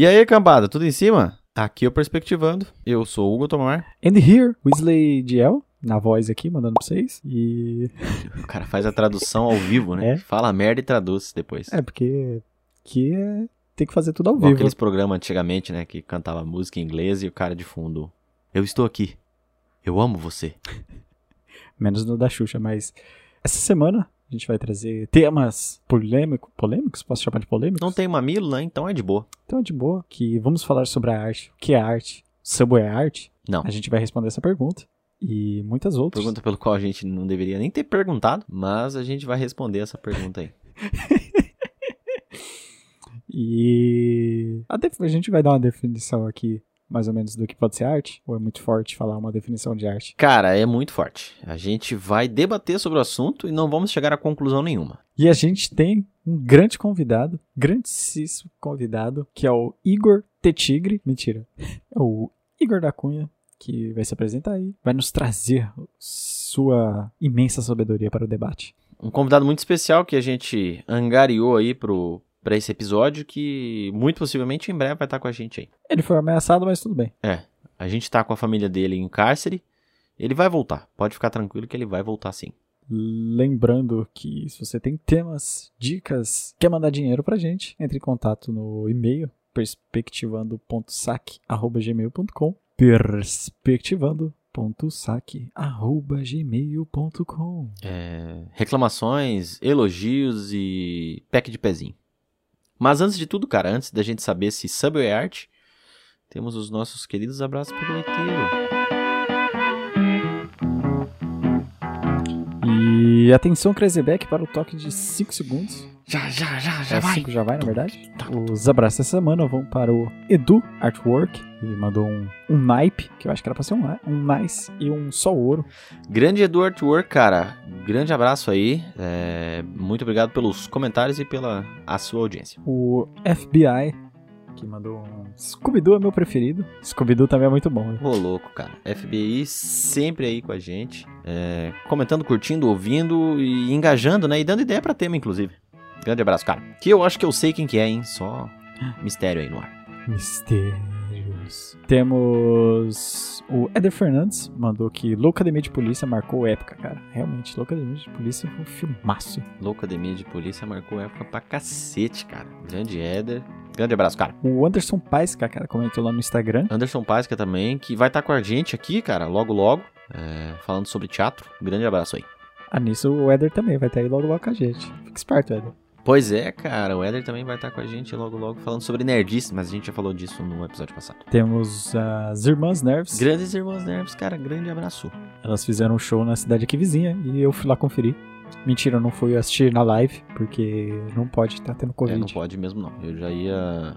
E aí, cambada, tudo em cima? Aqui é o Perspectivando. Eu sou o Hugo Tomar. And here, Weasley Diel, na voz aqui, mandando pra vocês. E. O cara faz a tradução ao vivo, né? É. Fala merda e traduz depois. É, porque. Que é. Tem que fazer tudo ao vivo. aqueles programas antigamente, né? Que cantava música em inglês e o cara de fundo. Eu estou aqui. Eu amo você. Menos no da Xuxa, mas. Essa semana a gente vai trazer temas polêmicos. Polêmicos? Posso chamar de polêmicos? Não tem mamilo, né? Então é de boa. Então é de boa. Que vamos falar sobre a arte. O que é arte? Subway é arte? Não. A gente vai responder essa pergunta. E muitas outras. Pergunta pelo qual a gente não deveria nem ter perguntado, mas a gente vai responder essa pergunta aí. E a, a gente vai dar uma definição aqui, mais ou menos, do que pode ser arte? Ou é muito forte falar uma definição de arte? Cara, é muito forte. A gente vai debater sobre o assunto e não vamos chegar a conclusão nenhuma. E a gente tem um grande convidado, grandíssimo convidado, que é o Igor Tetigre. Mentira. É o Igor da Cunha, que vai se apresentar aí, vai nos trazer sua imensa sabedoria para o debate. Um convidado muito especial que a gente angariou aí pro, pra esse episódio, que muito possivelmente em breve vai estar com a gente aí. Ele foi ameaçado, mas tudo bem. É, a gente tá com a família dele em cárcere. Ele vai voltar. Pode ficar tranquilo que ele vai voltar sim. Lembrando que se você tem temas, dicas, quer mandar dinheiro pra gente, entre em contato no e-mail perspectivando.saque.gmail.com perspectivando.saque.gmail.com É, reclamações, elogios e pack de pezinho. Mas antes de tudo, cara, antes da gente saber se Subway é arte, temos os nossos queridos abraços pro leiteiro. E atenção, Crazyback, para o toque de 5 segundos. Já, já, já, É 5 já vai, na verdade. Os abraços dessa semana vão para o Edu Artwork, que mandou um, um naipe, que eu acho que era pra ser um, um nice, e um só ouro. Grande Edu Artwork, cara. Grande abraço aí. É, muito obrigado pelos comentários e pela a sua audiência. O FBI, que mandou um Scooby-Doo é meu preferido. Scooby-Doo também é muito bom. né? Ô, louco, cara. FBI sempre aí com a gente. é, comentando, curtindo, ouvindo e engajando, né? E dando ideia pra tema, inclusive. Grande abraço, cara. Que eu acho que eu sei quem que é, hein? Só mistério aí no ar. Mistérios. Temos o Eder Fernandes, mandou que Loucademia de Polícia marcou época, cara. Realmente, Loucademia de Polícia foi um filmaço. Loucademia de Polícia marcou época pra cacete, cara. Grande Éder. Grande abraço, cara. O Anderson Paisca, cara, comentou lá no Instagram. Anderson Pasca também, que vai estar com a gente aqui, cara, logo logo. é, falando sobre teatro. Grande abraço aí. Ah, nisso o Eder também vai estar aí logo logo com a gente. Fica esperto, Eder. Pois é, cara, o Éder também vai estar com a gente logo logo falando sobre nerdice, mas a gente já falou disso no episódio passado. Temos as Irmãs Nerves. Grandes Irmãos Nerds, cara, grande abraço. Elas fizeram um show na cidade aqui vizinha e eu fui lá conferir. Mentira, eu não fui assistir na live, porque não pode estar tendo É, Covid. não pode mesmo não. Eu já ia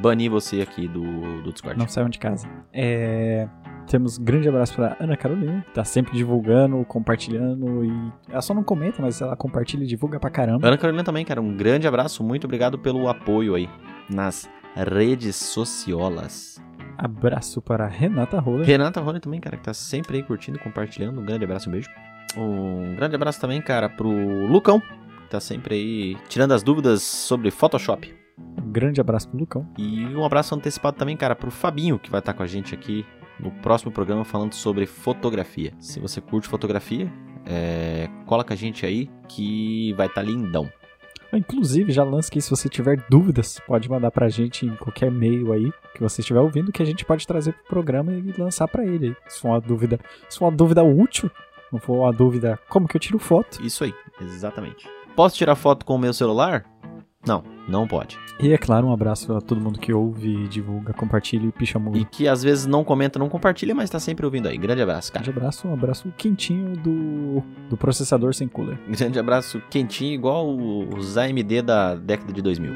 banir você aqui do, do Discord. Não saiam de casa. É, Temos um grande abraço pra Ana Carolina, que tá sempre divulgando, compartilhando e. Ela só não comenta, mas ela compartilha e divulga pra caramba. Ana Carolina também, cara, um grande abraço. Muito obrigado pelo apoio aí nas redes sociolas. Abraço para Renata Roller. Renata Rony também, cara, que tá sempre aí curtindo, compartilhando. Um grande abraço, um beijo. Um grande abraço também, cara, pro Lucão, que tá sempre aí tirando as dúvidas sobre Photoshop. Um grande abraço pro Lucão. E um abraço antecipado também, cara, pro Fabinho, que vai estar com a gente aqui no próximo programa falando sobre fotografia. Se você curte fotografia, é, cola com a gente aí que vai estar lindão. Inclusive, já lança que se você tiver dúvidas, pode mandar pra gente em qualquer e-mail aí que você estiver ouvindo, que a gente pode trazer pro programa e lançar pra ele. Se for uma dúvida, se for uma dúvida útil, não for uma dúvida como que eu tiro foto. Isso aí, exatamente. Posso tirar foto com o meu celular? Não, não pode. E é claro, um abraço a todo mundo que ouve, divulga, compartilha e picha muito. E que às vezes não comenta, não compartilha, mas tá sempre ouvindo aí. Grande abraço, cara. Grande abraço, um abraço quentinho do, do processador sem cooler. Grande abraço quentinho, igual os AMD da década de 2000.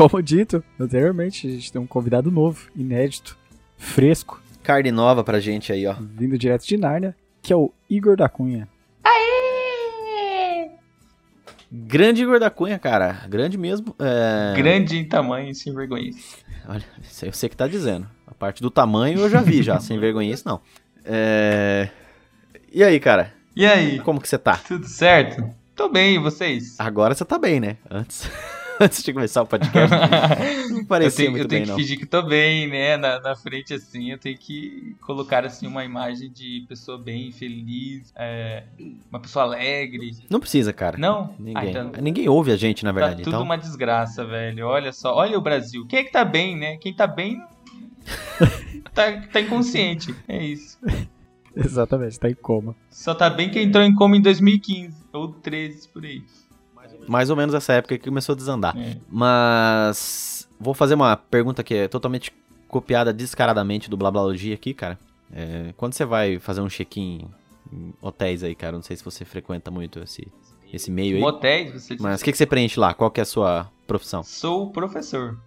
Como dito anteriormente, a gente tem um convidado novo, inédito, fresco, Carne nova pra gente aí, ó. vindo direto de Nárnia, que é o Igor da Cunha. Aê! Grande Igor da Cunha, cara. Grande mesmo. É... Grande em tamanho, sem vergonha. Olha, isso aí eu sei que tá dizendo. A parte do tamanho eu já vi já, sem vergonha isso não. É... E aí, cara? E aí? Como que você tá? Tudo certo? Tô bem, e vocês? Agora você tá bem, né? Antes, antes de começar o podcast, não parecia eu tenho, muito eu tenho bem, que não. fingir que tô bem, né? Na, na frente, assim, eu tenho que colocar, assim, uma imagem de pessoa bem, feliz, é, uma pessoa alegre. Não precisa, cara. Não? Ninguém. Ah, então, Ninguém ouve a gente, na tá verdade. tudo então, uma desgraça, velho. Olha só, olha o Brasil. Quem é que tá bem, né? Quem tá bem tá, tá inconsciente. É isso. Exatamente, tá em coma. Só tá bem quem entrou em coma em 2015 ou 13 por aí. Mais ou menos essa época que começou a desandar. É. Mas vou fazer uma pergunta que é totalmente copiada descaradamente do Blablalogia aqui, cara. É, quando você vai fazer um check-in em hotéis aí, cara, não sei se você frequenta muito esse, esse meio aí. Motéis, você. Mas o que, que você preenche lá? Qual que é a sua profissão? Sou professor,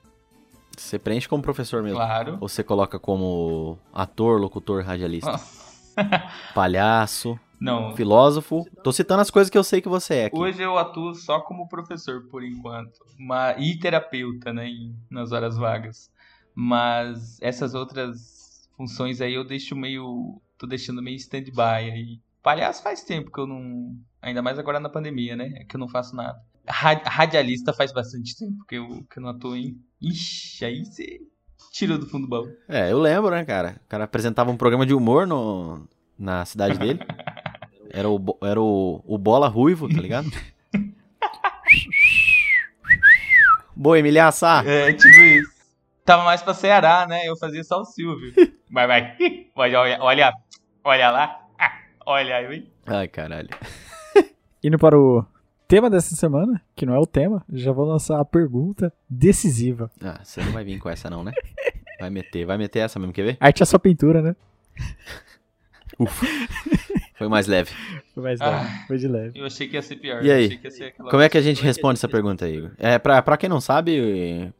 Você preenche como professor mesmo? claro. Ou você coloca como ator, locutor, radialista? Palhaço, Não, filósofo? Tô citando as coisas que eu sei que você é aqui. Hoje eu atuo só como professor, por enquanto. Uma, e terapeuta, né? nas horas vagas. Mas essas outras funções aí eu deixo meio. tô deixando meio stand-by aí. Palhaço faz tempo que eu não. Ainda mais agora na pandemia, né? É que eu não faço nada. Ra- Radialista faz bastante tempo que eu, que eu não atuo em. Ixi, aí você tirou do fundo do baú. É, eu lembro, né, cara? O cara apresentava um programa de humor no, na cidade dele. Era o, era o, o Bola Ruivo, tá ligado? Boa, Emilhaça! É, tipo isso. Tava mais pra Ceará, né? Eu fazia só o Silvio. Vai, vai. Olha, olha, olha, lá. Olha aí. Ai, caralho. Indo para o tema dessa semana, que não é o tema, já vou lançar a pergunta decisiva. Ah, você não vai vir com essa não, né? Vai meter, vai meter essa mesmo, quer ver? Arte é só pintura, né? Foi mais leve. Foi mais Ah. leve, foi de leve. Eu achei que ia ser pior. E aí? achei que ia ser aquela Como é que a gente responde essa pergunta aí, Igor? É, pra, pra quem não sabe,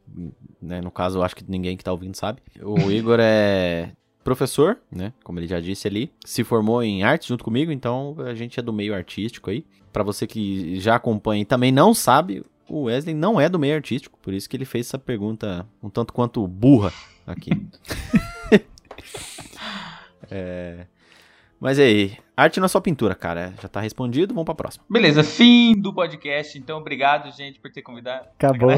né, no caso, eu acho que ninguém que tá ouvindo sabe, o Igor é professor, né, como ele já disse ali, se formou em arte junto comigo, então a gente é do meio artístico aí. Pra você que já acompanha e também não sabe, o Wesley não é do meio artístico, por isso que ele fez essa pergunta um tanto quanto burra aqui. É, Mas aí, arte não é só pintura, cara, já tá respondido, vamos pra próxima. Beleza, fim do podcast. Então, obrigado, gente, por ter convidado. Acabou.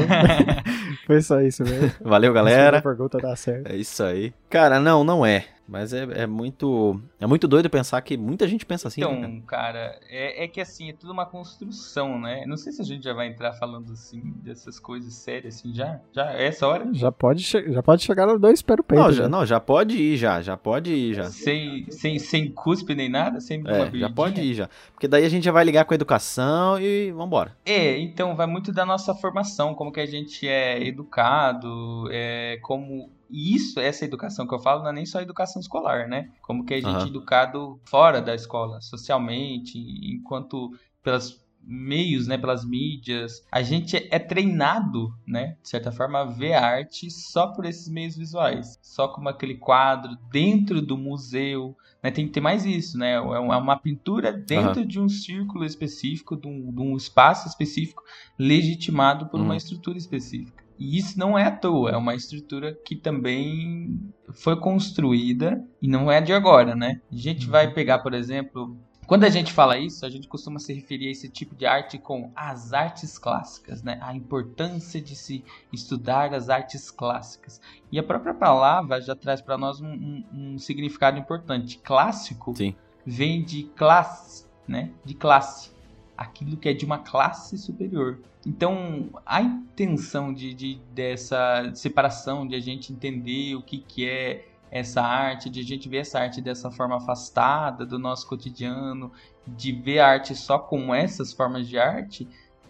foi só isso mesmo. Valeu, galera. A pergunta dá certo. É isso aí. Cara, não, não é. Mas é, é muito. É muito doido pensar que muita gente pensa assim. né, cara? Então, cara, é, é que assim, é tudo uma construção, né? Não sei se a gente já vai entrar falando assim, dessas coisas sérias, assim, já? Já? É essa hora? Já pode, che- já pode chegar no dois pés no peito. Não, já, né? não, já pode ir já, já pode ir já. Sem, sem, sem cuspe nem nada? Sem É, já pode ir já. Porque daí a gente já vai ligar com a educação e vambora. É, então vai muito da nossa formação, como que a gente é educado, é, como e isso, essa educação que eu falo, não é nem só educação escolar, né? Como que a gente Aham. é educado fora da escola, socialmente, enquanto pelos meios, né, pelas mídias, a gente é treinado, né, de certa forma, a ver arte só por esses meios visuais, só como aquele quadro dentro do museu, né, tem que ter mais isso, né, é uma pintura dentro de um círculo específico, de um, de um espaço específico, legitimado por uma Uhum. estrutura específica. E isso não é à toa, é uma estrutura que também foi construída e não é de agora, né? A gente vai pegar, por exemplo, quando a gente fala isso, a gente costuma se referir a esse tipo de arte com as artes clássicas, né? A importância de se estudar as artes clássicas. E a própria palavra já traz para nós um, um- um significado importante. Clássico Sim. vem de classe, né? De classe. Aquilo que é de uma classe superior. Então, a intenção de, de- dessa separação, de a gente entender o que, que é essa arte, de a gente ver essa arte dessa forma afastada do nosso cotidiano, de ver a arte só com essas formas de arte,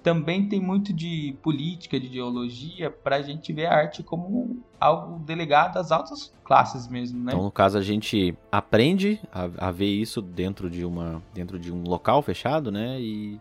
também tem muito de política, de ideologia, para a gente ver a arte como algo delegado às altas classes mesmo, né? Então, no caso, a gente aprende a, a ver isso dentro de uma. dentro de um local fechado, né? E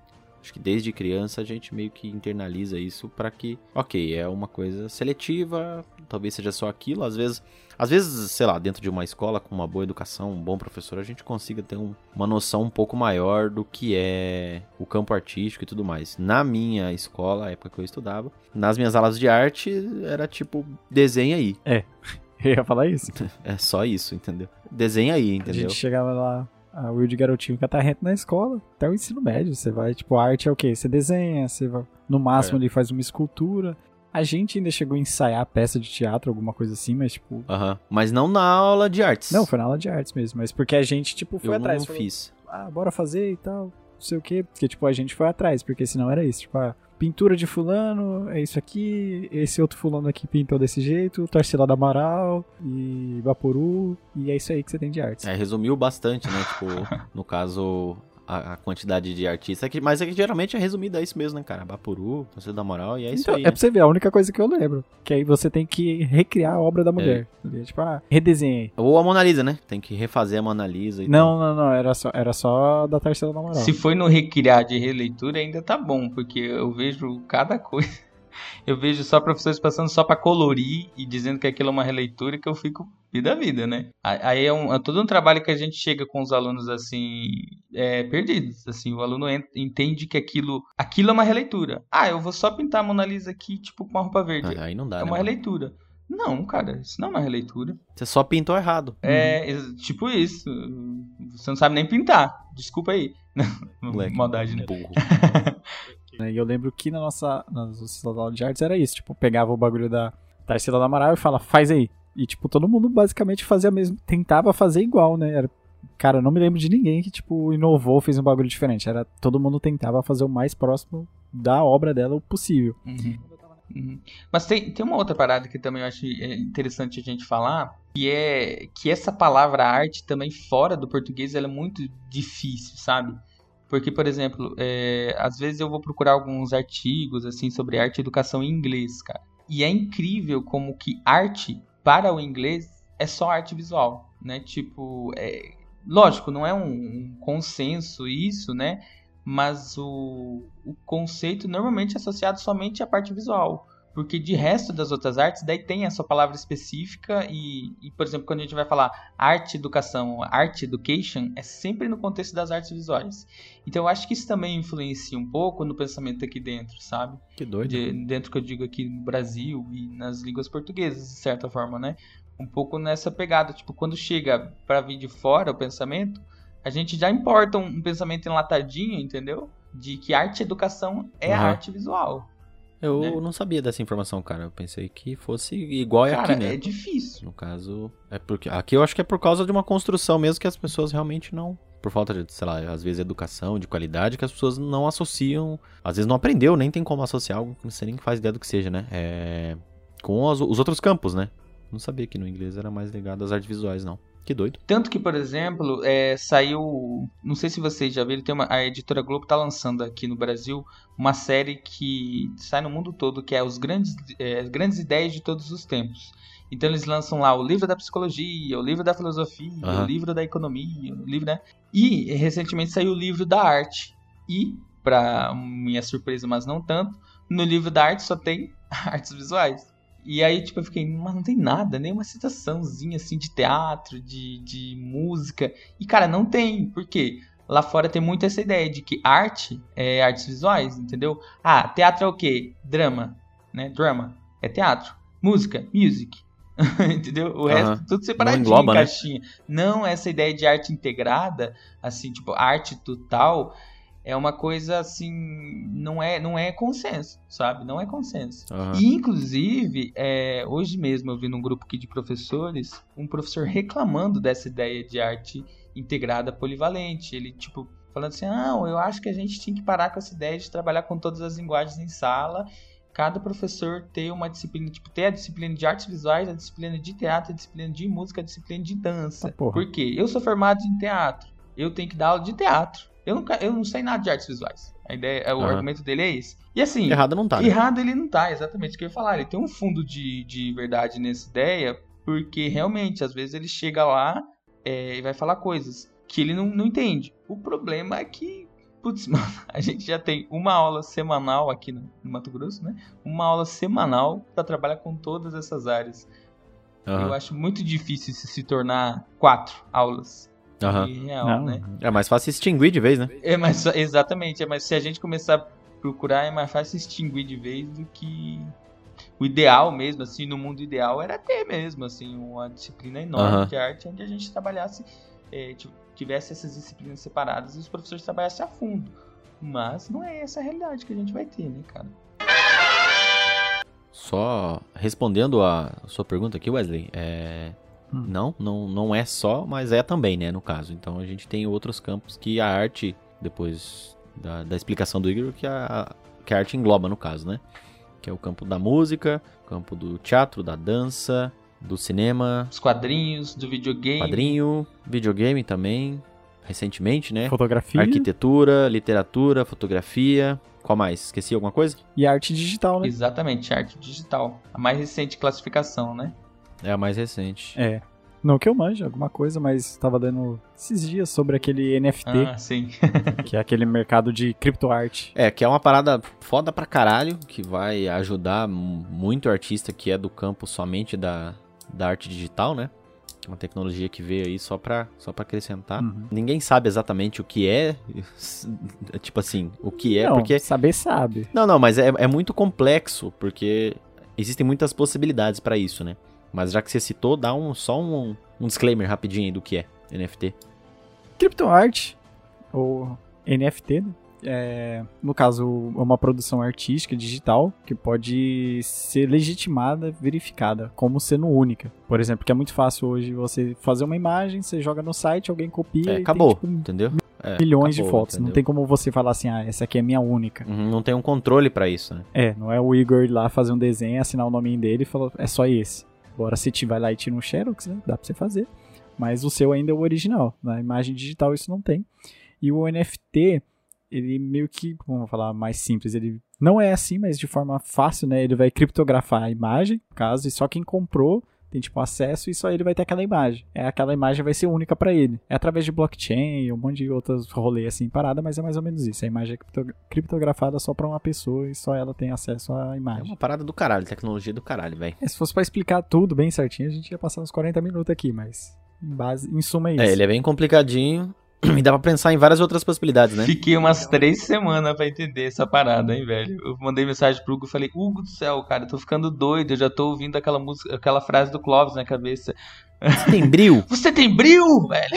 Acho que desde criança a gente meio que internaliza isso para que, ok, é uma coisa seletiva, talvez seja só aquilo. Às vezes, às vezes, sei lá, dentro de uma escola com uma boa educação, um bom professor, a gente consiga ter um, uma noção um pouco maior do que é o campo artístico e tudo mais. Na minha escola, a época que eu estudava, nas minhas aulas de arte, era tipo, desenha aí. Eu ia falar isso. É só isso, entendeu? Desenha aí, A entendeu? gente chegava lá, a Will de garotinho catarrento na escola, até o ensino médio. Você vai, tipo, arte é o quê? Você desenha, você vai, no máximo É. ali faz uma escultura. A gente ainda chegou a ensaiar peça de teatro, alguma coisa assim, mas, tipo. Aham. Mas não na aula de artes. Não, foi na aula de artes mesmo, mas porque a gente, tipo, foi eu atrás. não falou, fiz. ah, bora fazer e tal, não sei o quê. Porque, tipo, a gente foi atrás, porque senão era isso. Tipo, ah, pintura de fulano, é isso aqui, esse outro fulano aqui pintou desse jeito, Tarsila da Amaral e Vaporu, e é isso aí que você tem de artes. É, resumiu bastante, né? Tipo, no caso, a, a quantidade de artistas. É que, mas é que geralmente é resumido a isso mesmo, né, cara? Bapuru, Conselho da Moral, e é isso Então, aí. é né? pra você ver, a única coisa que eu lembro. Que aí você tem que recriar a obra da mulher. entendeu? Tipo, ah, redesenhei. Ou a Mona Lisa, né? Tem que refazer a Mona Lisa e Não, não, não, era só, era só da Tarsila da Amaral. Se foi no recriar de releitura, ainda tá bom, porque eu vejo cada coisa. Eu vejo só professores passando só pra colorir e dizendo que aquilo é uma releitura que eu fico vida a vida, né? Aí é, um, é todo um trabalho que a gente chega com os alunos assim, é, perdidos. Assim, o aluno en- entende que aquilo, aquilo é uma releitura. Ah, eu vou só pintar a Mona Lisa aqui, tipo, com uma roupa verde. Ah, aí não dá, é né? uma mano? releitura. Não, cara, isso não é uma releitura. Você só pintou errado. É tipo isso. Você não sabe nem pintar. Desculpa aí. Moleque. Maldade, né? Burro. né? E eu lembro que na nossa, nas nossas aulas de artes era isso. Tipo, pegava o bagulho da Tarsila da Amaral e fala, faz aí. E, tipo, todo mundo basicamente fazia mesmo. Tentava fazer igual, né? Era, cara, eu não me lembro de ninguém que, tipo, inovou, fez um bagulho diferente. Era, todo mundo tentava fazer o mais próximo da obra dela o possível. Uhum. Uhum. Mas tem, tem uma outra parada que também eu acho é, interessante a gente falar, que é que essa palavra arte também fora do português ela é muito difícil, sabe? Porque, por exemplo, é, às vezes eu vou procurar alguns artigos assim sobre arte e educação em inglês, cara. E é incrível como que arte para o inglês é só arte visual, né? Tipo, é, lógico, não é um, um consenso isso, né? mas o, o conceito normalmente é associado somente à parte visual. Porque de resto das outras artes, daí tem a sua palavra específica e, e, por exemplo, quando a gente vai falar arte educação, art education, é sempre no contexto das artes visuais. Então eu acho que isso também influencia um pouco no pensamento aqui dentro, sabe? Que doido. De- dentro que eu digo aqui no Brasil e nas línguas portuguesas, de certa forma, né? Um pouco nessa pegada, tipo, quando chega para vir de fora o pensamento, a gente já importa um, um pensamento enlatadinho, entendeu? De que arte educação é a Aham. arte visual. Eu né? não sabia dessa informação, cara. Eu pensei que fosse igual é Cara, aqui, né? é difícil. No caso, é porque aqui eu acho que é por causa de uma construção mesmo que as pessoas realmente não, por falta de, sei lá, às vezes educação, de qualidade, que as pessoas não associam, às vezes não aprendeu, nem tem como associar algo que você nem faz ideia do que seja, né? É, com os, os outros campos, né? Não sabia que no inglês era mais ligado às artes visuais, não. Que doido. Tanto que, por exemplo, é, saiu. Não sei se vocês já viram, tem uma, a editora Globo tá lançando aqui no Brasil uma série que sai no mundo todo, que é os grandes, é, as grandes ideias de todos os tempos. Então eles lançam lá o livro da psicologia, o livro da filosofia, Aham. o livro da economia, o livro, né? E recentemente saiu o livro da arte. E, para minha surpresa, mas não tanto, no livro da arte só tem artes visuais. E aí, tipo, eu fiquei, mas não tem nada, nem uma citaçãozinha assim de teatro, de, de música. E, cara, não tem. Por quê? Lá fora tem muito essa ideia de que arte é artes visuais, entendeu? Ah, teatro é o quê? Drama, né? Drama é teatro. Música, music. entendeu? O resto Aham. tudo separadinho, engloba, né? caixinha. Não essa ideia de arte integrada, assim, tipo, arte total, é uma coisa assim, não é, não é consenso, sabe? Não é consenso. Aham. E, inclusive, é, hoje mesmo eu vi num grupo aqui de professores, um professor reclamando dessa ideia de arte integrada polivalente. Ele, tipo, falando assim, não, eu acho que a gente tinha que parar com essa ideia de trabalhar com todas as linguagens em sala, cada professor ter uma disciplina, tipo, ter a disciplina de artes visuais, a disciplina de teatro, a disciplina de música, a disciplina de dança. Ah. Por quê? Eu sou formado em teatro, eu tenho que dar aula de teatro. Eu, nunca, eu não sei nada de artes visuais. A ideia, o Aham. argumento dele é esse. E assim, Errado não tá, né? Errado ele não tá, exatamente o que eu ia falar. Ele tem um fundo de, de verdade nessa ideia, porque realmente, às vezes ele chega lá é, e vai falar coisas que ele não, não entende. O problema é que putz, mano, a gente já tem uma aula semanal aqui no, no Mato Grosso, né? Uma aula semanal para trabalhar com todas essas áreas. Aham. Eu acho muito difícil isso se tornar quatro aulas. Em real, Não. né? É mais fácil extinguir de vez, né? É mais exatamente, é mais se a gente começar a procurar é mais fácil extinguir de vez do que o ideal mesmo, assim, no mundo ideal era ter mesmo, assim, uma disciplina enorme Aham. de arte onde a gente trabalhasse, é, ti- tivesse essas disciplinas separadas e os professores trabalhassem a fundo. Mas não é essa a realidade que a gente vai ter, né, cara? Só respondendo a sua pergunta aqui, Wesley, é... Hum. Não, não, não é só, mas é também, né, no caso. Então a gente tem outros campos que a arte, depois da, da explicação do Igor, que a, que a arte engloba, no caso, né? Que é o campo da música, o campo do teatro, da dança, do cinema, Os quadrinhos, do videogame. quadrinho, videogame também, recentemente, né? Fotografia Arquitetura, literatura, fotografia. Qual mais? Esqueci alguma coisa? e arte digital, né? Exatamente, arte digital. A mais recente classificação, né? É a mais recente. É. Não que eu manje alguma coisa, mas tava lendo esses dias sobre aquele NFT, Ah, sim. que é aquele mercado de criptoarte. É, que é uma parada foda pra caralho, que vai ajudar mu- muito artista que é do campo somente da, da arte digital, né? É uma tecnologia que veio aí só pra, só pra acrescentar. Uhum. Ninguém sabe exatamente o que é, tipo assim, o que é, não, porque... saber sabe. Não, não, mas é, é muito complexo, porque existem muitas possibilidades pra isso, né? Mas já que você citou, dá um, só um, um disclaimer rapidinho aí do que é NFT. Criptoarte, ou NFT, né? É, no caso, é uma produção artística digital que pode ser legitimada, verificada, como sendo única. Por exemplo, que é muito fácil hoje você fazer uma imagem, você joga no site, alguém copia É, e acabou, tem tipo, entendeu? É, milhões de acabou, fotos. Não entendeu? tem como você falar assim, ah, essa aqui é minha única. Uhum, Não tem um controle pra isso, né? É, não é o Igor ir lá fazer um desenho, assinar o nome dele e falar, é só esse. Agora, se tiver lá e tira um Xerox, né? Dá pra você fazer. Mas o seu ainda é o original. Na imagem digital isso não tem. E o NFT, ele meio que, vamos falar mais simples, ele não é assim, mas de forma fácil, né? Ele vai criptografar a imagem, caso, e só quem comprou tem tipo acesso e só ele vai ter aquela imagem. É aquela imagem vai ser única pra ele. É através de blockchain, um monte de outros rolês assim parada, mas é mais ou menos isso. A imagem é cripto- criptografada só pra uma pessoa e só ela tem acesso à É imagem. uma parada do caralho, tecnologia do caralho, velho. É, se fosse pra explicar tudo bem certinho, a gente ia passar uns 40 minutos aqui, mas em base, em suma é isso. É, ele é bem complicadinho e dá pra pensar em várias outras possibilidades, né? Fiquei umas três semanas pra entender essa parada, hein, velho. Eu mandei mensagem pro Hugo e falei, Hugo do céu, cara, eu tô ficando doido, eu já tô ouvindo aquela música, aquela frase do Clóvis na cabeça. Você tem bril? Você tem bril, velho?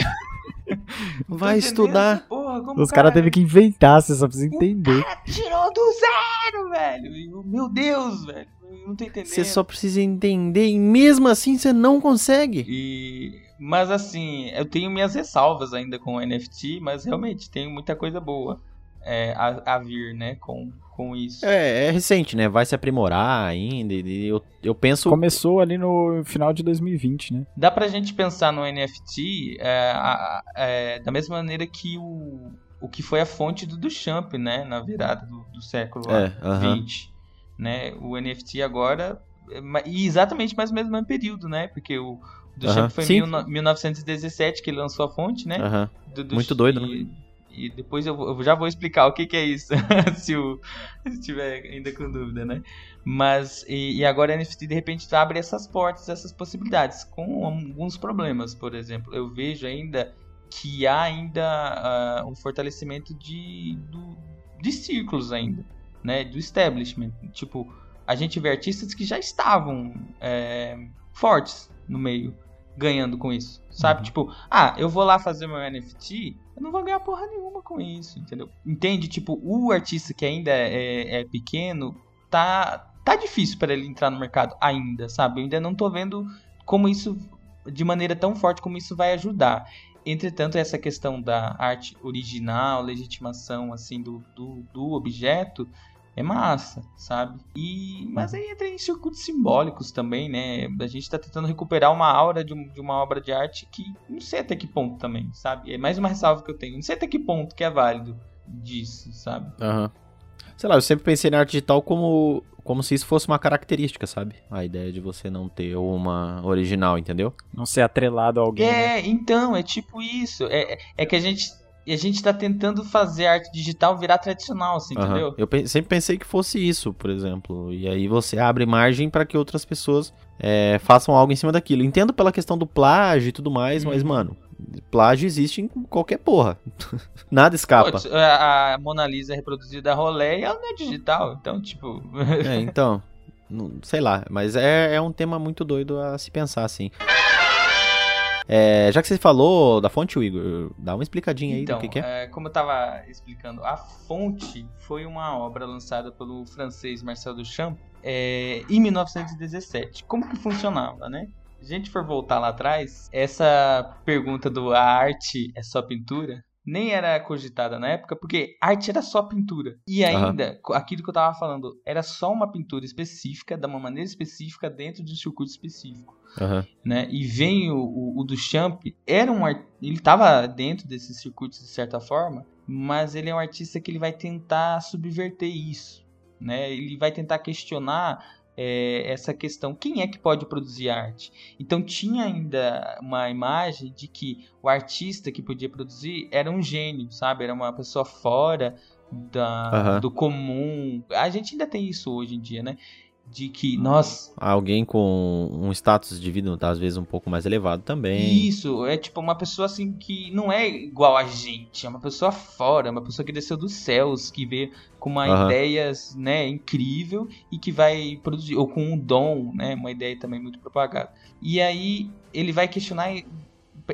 Tô Vai estudar. Porra, como Os cara caras teve que inventar, você só precisa entender. tirou do zero, velho. Eu, Meu Deus, velho. Eu não tô entendendo. Você só precisa entender e mesmo assim você não consegue. E... Mas assim, eu tenho minhas ressalvas ainda com o NFT, mas realmente tem muita coisa boa é, a, a vir, né, com, com isso. É, é recente, né? Vai se aprimorar ainda. E eu, eu penso. Começou ali no final de 2020, né? Dá pra gente pensar no NFT é, é, da mesma maneira que o, o que foi a fonte do Duchamp, né, na virada do, do século É, aham. 20, né, o NFT agora, é e exatamente mais ou menos no mesmo período, né, porque o Duchamp Aham, foi em sim. mil no- 1917 que ele lançou a fonte, né, Aham. do- do- Muito doido, né? e, e depois eu, eu já vou explicar o que, que é isso, se, o, se tiver ainda com dúvida, né? Mas, e, e agora a NFT de repente abre essas portas, essas possibilidades, com alguns problemas, por exemplo. Eu vejo ainda que há ainda ah, um fortalecimento de, do- de círculos ainda, né? Do establishment. Tipo, a gente vê artistas que já estavam é, fortes no meio, ganhando com isso, sabe? Uhum. Tipo, ah, eu vou lá fazer meu NFT, eu não vou ganhar porra nenhuma com isso, entendeu? Entende? Tipo, o artista que ainda é, é pequeno, tá, tá difícil para ele entrar no mercado ainda, sabe? Eu ainda não tô vendo como isso, de maneira tão forte como isso vai ajudar. Entretanto, essa questão da arte original, legitimação, assim, do, do, do objeto, é massa, sabe? E, mas aí entra em circuitos simbólicos também, né? A gente tá tentando recuperar uma aura de, um- de uma obra de arte que não sei até que ponto também, sabe? É mais uma ressalva que eu tenho. Não sei até que ponto que é válido disso, sabe? Aham. Sei lá, eu sempre pensei na arte digital como, como se isso fosse uma característica, sabe? A ideia de você não ter uma original, entendeu? Não ser atrelado a alguém. né? É, então, é tipo isso. É, é que a gente E a gente tá tentando fazer arte digital virar tradicional, assim, Aham. entendeu? Eu pe- sempre pensei que fosse isso, por exemplo. E aí você abre margem para que outras pessoas é, façam algo em cima daquilo. Entendo pela questão do plágio e tudo mais, mas, Uhum. mano, plágio existe em qualquer porra. Nada escapa. Pô, a a Mona Lisa é reproduzida da rolé e ela não é digital. Então, tipo. É, então, sei lá, mas é, é um tema muito doido a se pensar, assim. É, já que você falou da fonte, Igor, dá uma explicadinha aí Então, do que, que é. é, como eu tava explicando, a fonte foi uma obra lançada pelo francês Marcel Duchamp é, em 1917. Como que funcionava, né? Se a gente for voltar lá atrás, essa pergunta do a arte é só pintura nem era cogitada na época, porque arte era só pintura. E ainda, co- aquilo que eu tava falando, era só uma pintura específica, de uma maneira específica, dentro de um circuito específico Aham. né? E vem o, o, o Duchamp, era um ar- ele estava dentro desses circuitos de certa forma, mas ele é um artista que ele vai tentar subverter isso, né? Ele vai tentar questionar é, essa questão, quem é que pode produzir arte? Então tinha ainda uma imagem de que o artista que podia produzir era um gênio, sabe? Era uma pessoa fora da, Aham. do comum. A gente ainda tem isso hoje em dia, né? De que nós Alguém com um status de vida, às vezes, um pouco mais elevado também. Isso, é tipo uma pessoa assim que não é igual a gente, é uma pessoa fora, uma pessoa que desceu dos céus, que veio com uma Aham. ideia, né, incrível e que vai produzir, ou com um dom, né, uma ideia também muito propagada. E aí ele vai questionar,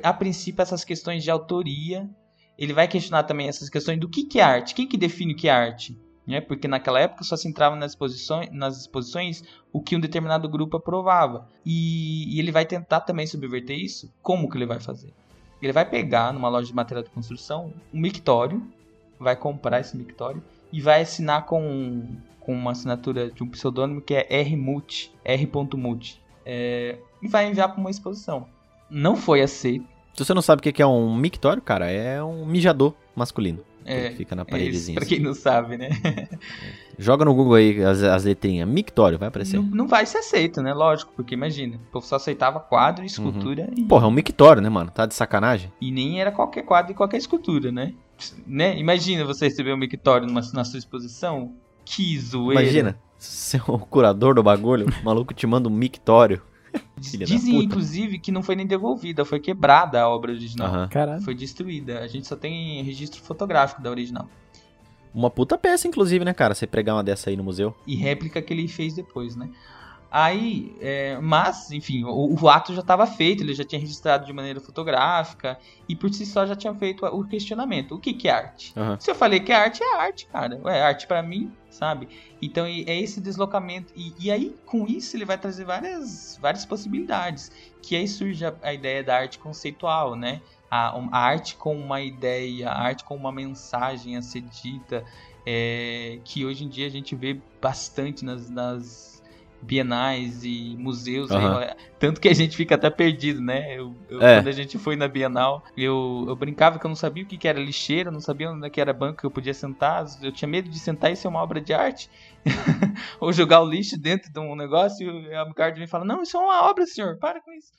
a princípio, essas questões de autoria, ele vai questionar também essas questões do que, que é arte, quem que define o que é arte? Né? Porque naquela época só se entrava nas exposições, nas exposições o que um determinado grupo aprovava. E, e ele vai tentar também subverter isso. Como que ele vai fazer? Ele vai pegar numa loja de material de construção um mictório, vai comprar esse mictório e vai assinar com, com uma assinatura de um pseudônimo que é R.Mut, R.Mut. É, e vai enviar para uma exposição. Não foi aceito. Se você não sabe o que que é um mictório, cara, é um mijador masculino. É, que fica na é isso, paredezinha. pra assim. quem não sabe, né? Joga no Google aí as, as letrinhas. Mictório, vai aparecer. Não, não vai ser aceito, né? Lógico, porque imagina, o povo só aceitava quadro, escultura e, Porra, é um mictório, né, mano? Tá de sacanagem? e nem era qualquer quadro e qualquer escultura, né? né? Imagina você receber um mictório numa, na sua exposição. Que zoeira. Imagina, ser o curador do bagulho, o maluco te manda um mictório. Filha da Dizem, puta. inclusive, que não foi nem devolvida, foi quebrada a obra original. Aham. Caralho. Foi destruída. A gente só tem registro fotográfico da original. Uma puta peça, inclusive, né, cara? Você pregar uma dessa aí no museu. E réplica que ele fez depois, né? Aí, é, mas, enfim, o, o ato já estava feito, ele já tinha registrado de maneira fotográfica e por si só já tinha feito o questionamento. O que, que é arte? Aham. Se eu falei que é arte, é arte, cara. É arte pra mim, sabe? Então é esse deslocamento. E, e aí, com isso, ele vai trazer várias, várias possibilidades. Que aí surge a, a ideia da arte conceitual, né? A, a arte com uma ideia, a arte com uma mensagem a ser dita. é, que hoje em dia a gente vê bastante nas, nas bienais e museus. aí, Aham. ó, tanto que a gente fica até perdido, né? Eu- eu- É. Quando a gente foi na Bienal, eu, eu brincava que eu não sabia o que, que era lixeira, não sabia onde é que era banco que eu podia sentar. Eu tinha medo de sentar e ser uma obra de arte. Ou jogar o lixo dentro de um negócio e o Amicard vem e fala: Não, isso é uma obra, senhor, para com isso.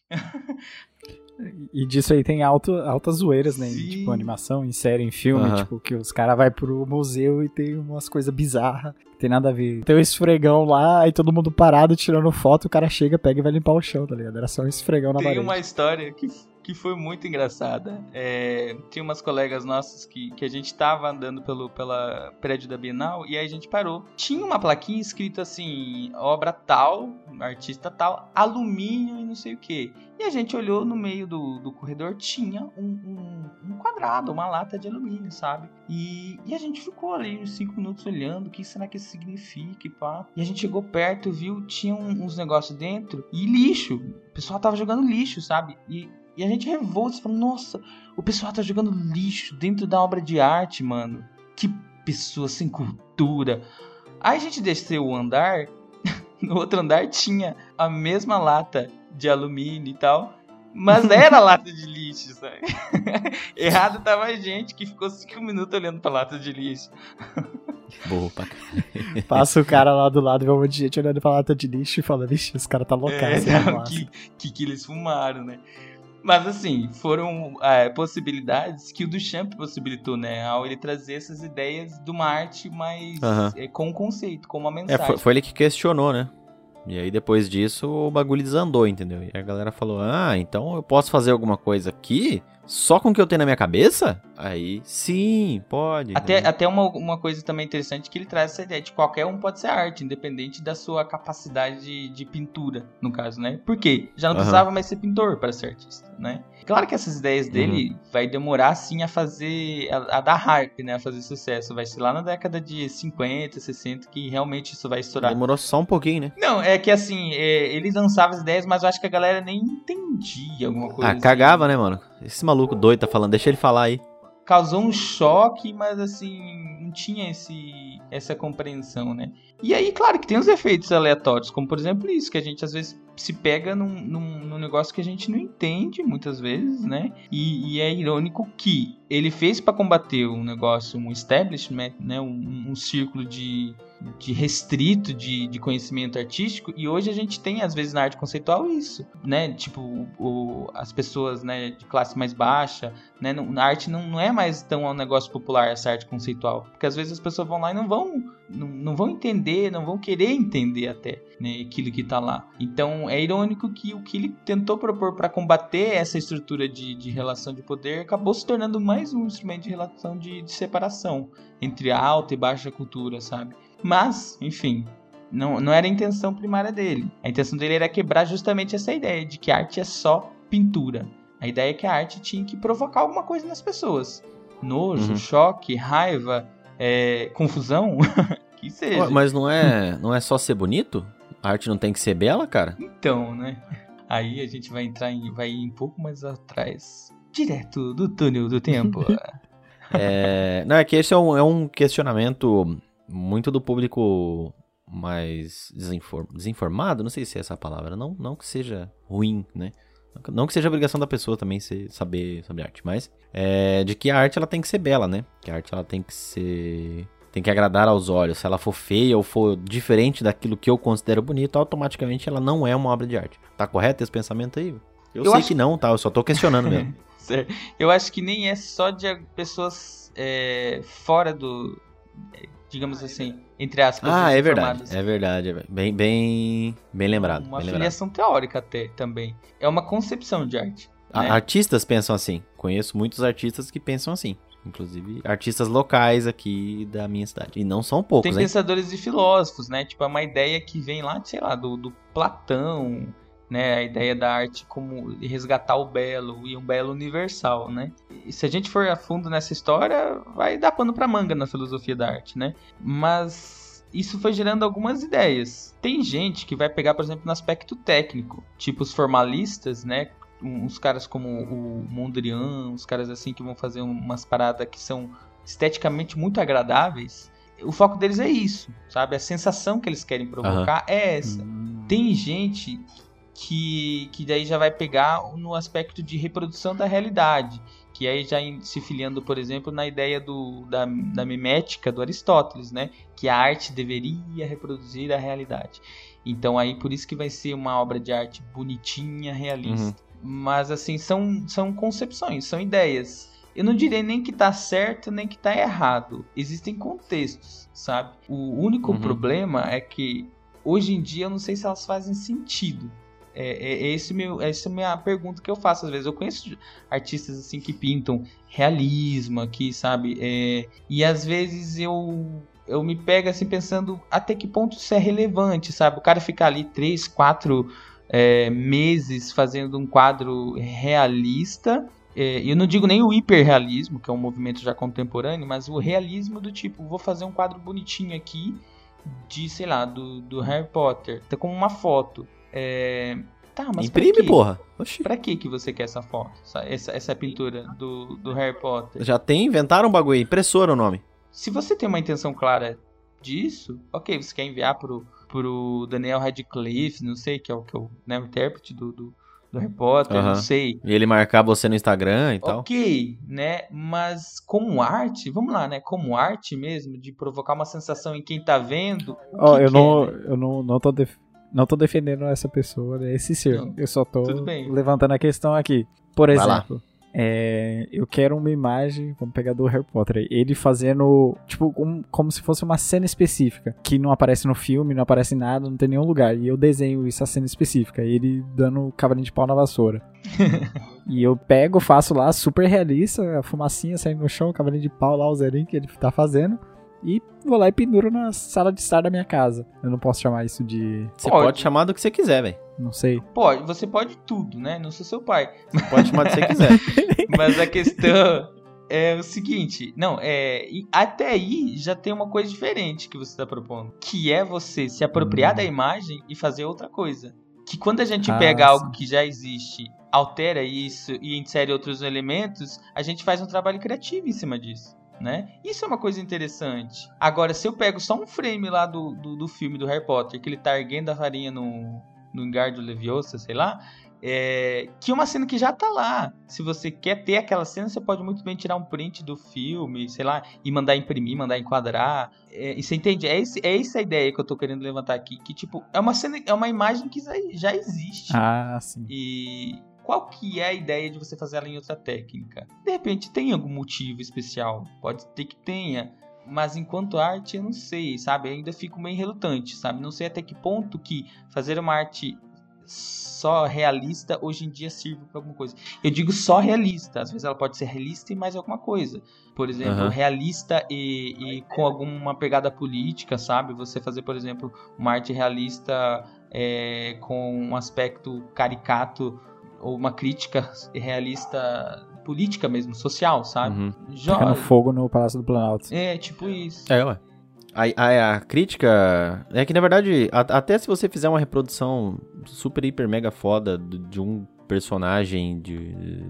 E disso aí tem alto, altas zoeiras, né? Em, Sim. tipo, animação, em série, em filme, tipo, que os caras vão pro museu e tem umas coisas bizarras. que Tem nada a ver. Tem um esfregão lá, aí todo mundo parado tirando foto, o cara chega, pega e vai limpar o chão, tá ligado? Era só um esfregão na Tem parede. uma história que, que foi muito engraçada. É, tinha umas colegas nossas que, que a gente tava andando pelo pela prédio da Bienal e aí a gente parou. Tinha uma plaquinha escrita assim, obra tal, artista tal, alumínio e não sei o que. E a gente olhou no meio do, do corredor, tinha um, um, um quadrado, uma lata de alumínio, sabe? E, e a gente ficou ali uns 5 minutos olhando, o que será que isso significa e pá. E a gente chegou perto, viu, tinha uns negócios dentro e lixo. O pessoal tava jogando lixo, sabe? E, e a gente revolta, falou, nossa, o pessoal tá jogando lixo dentro da obra de arte, mano. Que pessoa sem cultura. Aí a gente desceu o andar, no outro andar tinha a mesma lata de alumínio e tal. Mas era lata de lixo, sabe? Errado tava a gente que ficou cinco minutos olhando pra lata de lixo. Caralho. Passa o cara lá do lado, vê um monte de gente olhando pra lata de lixo e fala, vixe, esse cara tá loucaço. É, né, não, massa." que, que, que eles fumaram, né? Mas assim, foram é, possibilidades que o Duchamp possibilitou, né? Ao ele trazer essas ideias de uma arte mais Aham. é, com conceito, com uma É, mensagem. foi, foi ele que questionou, né? E aí depois disso o bagulho desandou, entendeu? E a galera falou: Ah, então eu posso fazer alguma coisa aqui só com o que eu tenho na minha cabeça? Aí sim, pode. Até, entendeu? até uma, uma coisa também interessante que ele traz essa ideia de qualquer um pode ser arte, independente da sua capacidade de, de pintura, no caso, né? Por quê? Já não Aham. precisava mais ser pintor para ser artista, né? Claro que essas ideias dele Uhum. vai demorar, sim, a fazer, a, a dar hype, né? A fazer sucesso. Vai ser lá na década de 50, 60 que realmente isso vai estourar. Demorou só um pouquinho, né? Não, é que assim, é, ele lançava as ideias, mas eu acho que a galera nem entendia alguma coisa. Ah, assim. cagava, né, mano? Esse maluco doido tá falando, deixa ele falar aí. causou um choque, mas assim, não tinha esse, essa compreensão, né? E aí, claro que tem os efeitos aleatórios, como por exemplo isso, que a gente às vezes se pega num, num, num negócio que a gente não entende muitas vezes, né? E, e é irônico que ele fez para combater um negócio, um establishment, né? Um, um círculo de, de restrito de, de conhecimento artístico, e hoje a gente tem, às vezes, na arte conceitual isso, né? Tipo, o, as pessoas né, de classe mais baixa, né? Na arte não, não é mais tão um negócio popular essa arte conceitual. Porque às vezes as pessoas vão lá e não vão, não, não vão entender, não vão querer entender até né, aquilo que tá lá. Então é irônico que o que ele tentou propor para combater essa estrutura de, de relação de poder acabou se tornando mais um instrumento de relação de, de separação entre a alta e baixa cultura, sabe? Mas, enfim, não, não era a intenção primária dele. A intenção dele era quebrar justamente essa ideia de que arte é só pintura. A ideia é que a arte tinha que provocar alguma coisa nas pessoas. Nojo, Uhum. choque, raiva, é, confusão, que seja. Ué, Mas não é, não é só ser bonito? A arte não tem que ser bela, cara? Então, né? Aí a gente vai entrar em. vai ir um pouco mais atrás. Direto do túnel do tempo. É, não, é que esse é um, é um questionamento muito do público mais desinfor- desinformado, não sei se é essa palavra, não, não que seja ruim, né? Não que seja obrigação da pessoa também ser, saber sobre arte, mas é, de que a arte ela tem que ser bela, né? Que a arte ela tem que ser tem que agradar aos olhos. Se ela for feia ou for diferente daquilo que eu considero bonito, automaticamente ela não é uma obra de arte. Tá correto esse pensamento aí? Eu, Eu sei acho- que não, tá? Eu só tô questionando mesmo. Eu acho que nem é só de pessoas é, fora do. É, digamos assim, entre aspas. Ah, é verdade. É verdade. é ver- Bem, bem, bem lembrado. Uma bem lembrado. filiação teórica até também. É uma concepção de arte. A- né? Artistas pensam assim. Conheço muitos artistas que pensam assim. Inclusive artistas locais aqui da minha cidade. E não são Tem poucos, hein? pensadores e filósofos, né? Tipo, é uma ideia que vem lá, sei lá, do, do Platão, né? A ideia da arte como resgatar o belo e um belo universal, né? E se a gente for a fundo nessa história, vai dar pano pra manga na filosofia da arte, né? Mas isso foi gerando algumas ideias. Tem gente que vai pegar, por exemplo, no aspecto técnico, tipo os formalistas, né? Uns caras como o Mondrian, uns caras assim que vão fazer umas paradas que são esteticamente muito agradáveis. O foco deles é isso, sabe? A sensação que eles querem provocar é essa. Hum. Tem gente que, que daí já vai pegar no aspecto de reprodução da realidade, que aí já se filiando, por exemplo, na ideia do, da, da mimética do Aristóteles, né? Que a arte deveria reproduzir a realidade. Então aí por isso que vai ser uma obra de arte bonitinha, realista. Mas assim, são, são concepções, são ideias. Eu não direi nem que tá certo, nem que tá errado. Existem contextos, sabe? O único Uhum. problema é que hoje em dia eu não sei se elas fazem sentido. É, é, é esse meu, essa é a minha pergunta que eu faço às vezes. Eu conheço artistas assim que pintam realismo aqui, sabe? É, e às vezes eu eu me pego assim pensando até que ponto isso é relevante, sabe? O cara ficar ali três, quatro é, meses fazendo um quadro realista. É, eu não digo nem o hiperrealismo, que é um movimento já contemporâneo, mas o realismo do tipo, vou fazer um quadro bonitinho aqui de, sei lá, do, do Harry Potter, tá como uma foto. É, tá, mas Imprime, porra. Oxi. Pra que que você quer essa foto? Essa, essa, essa pintura do, do Harry Potter? Já tem, inventaram um bagulho aí. Impressora o nome. Se você tem uma intenção clara disso, ok, você quer enviar pro, pro Daniel Radcliffe, não sei, que é o, que é o, né, o intérprete do, do, do Harry Potter, não sei. E ele marcar você no Instagram e tal. Ok, né? Mas como arte, vamos lá, né? Como arte mesmo, de provocar uma sensação em quem tá vendo. Ó, que eu que não, é, né? eu não, não tô def- Não tô defendendo essa pessoa, né, esse ser. Não, eu só tô levantando a questão aqui. Por exemplo, é, eu quero uma imagem, vamos pegar do Harry Potter, aí, ele fazendo, tipo, um- como se fosse uma cena específica, que não aparece no filme, não aparece em nada, não tem nenhum lugar. E eu desenho isso, a cena específica, ele dando cavalinho de pau na vassoura. e eu pego, faço lá, super realista, a fumacinha saindo no chão, o cavalinho de pau lá, o zerinho que ele tá fazendo. E vou lá e penduro na sala de estar da minha casa. Eu não posso chamar isso de. Você Pode. pode chamar do que você quiser, velho. Não sei. Pode, você pode tudo, né? Não sou seu pai. Você pode chamar do que você quiser. Mas a questão é o seguinte, não, é até aí já tem uma coisa diferente que você está propondo, que é você se apropriar Hum. da imagem e fazer outra coisa. Que quando a gente Ah, pega algo sim. que já existe, altera isso e insere outros elementos, a gente faz um trabalho criativo em cima disso. Né? Isso é uma coisa interessante. Agora, se eu pego só um frame lá do, do, do filme do Harry Potter, que ele tá erguendo a farinha no, no Engardo Leviosa, sei lá, é, que é uma cena que já tá lá. Se você quer ter aquela cena, você pode muito bem tirar um print do filme, sei lá, e mandar imprimir, mandar enquadrar. É, e você entende? É, esse, é essa a ideia que eu tô querendo levantar aqui. Que, tipo, é uma cena, é uma imagem que já, já existe. Ah, sim. E qual que é a ideia de você fazer ela em outra técnica? De repente tem algum motivo especial, pode ter que tenha, mas enquanto arte eu não sei, sabe? Eu ainda fico meio relutante, sabe? Não sei até que ponto que fazer uma arte só realista hoje em dia sirve para alguma coisa. Eu digo só realista, às vezes ela pode ser realista e mais alguma coisa. Por exemplo, Aham. realista e, e com alguma pegada política, sabe? Você fazer, por exemplo, uma arte realista é, com um aspecto caricato ou uma crítica realista política mesmo, social, sabe? Uhum. Jo- Tacando fogo no Palácio do Planalto. É, tipo isso. É, ué. A, a, a crítica é que, na verdade, a- até se você fizer uma reprodução super, hiper, mega foda de, de um personagem de,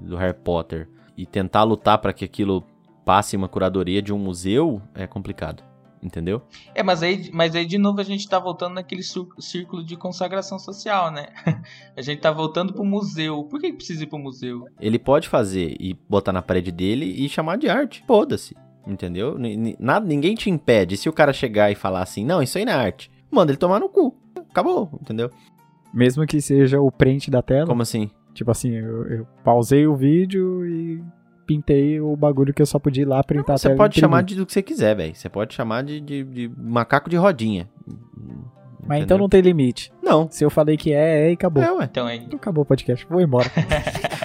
do Harry Potter e tentar lutar pra que aquilo passe uma curadoria de um museu, é complicado. Entendeu? É, mas aí, mas aí de novo a gente tá voltando naquele círculo de consagração social, né? a gente tá voltando pro museu. Por que que precisa ir pro museu? Ele pode fazer e botar na parede dele e chamar de arte. Foda-se. Entendeu? Nada, ninguém te impede. Se o cara chegar e falar assim, não, isso aí não é arte, manda ele tomar no cu. Acabou, entendeu? Mesmo que seja o print da tela. Como assim? Tipo assim, eu, eu pausei o vídeo e pintei o bagulho que eu só podia ir lá printar a Você tela pode chamar de do que você quiser, velho. Você pode chamar de, de- de macaco de rodinha. Mas então não tem limite. Não. Se eu falei que é, é e acabou. É, ué. Então aí. Então acabou o podcast. Vou embora.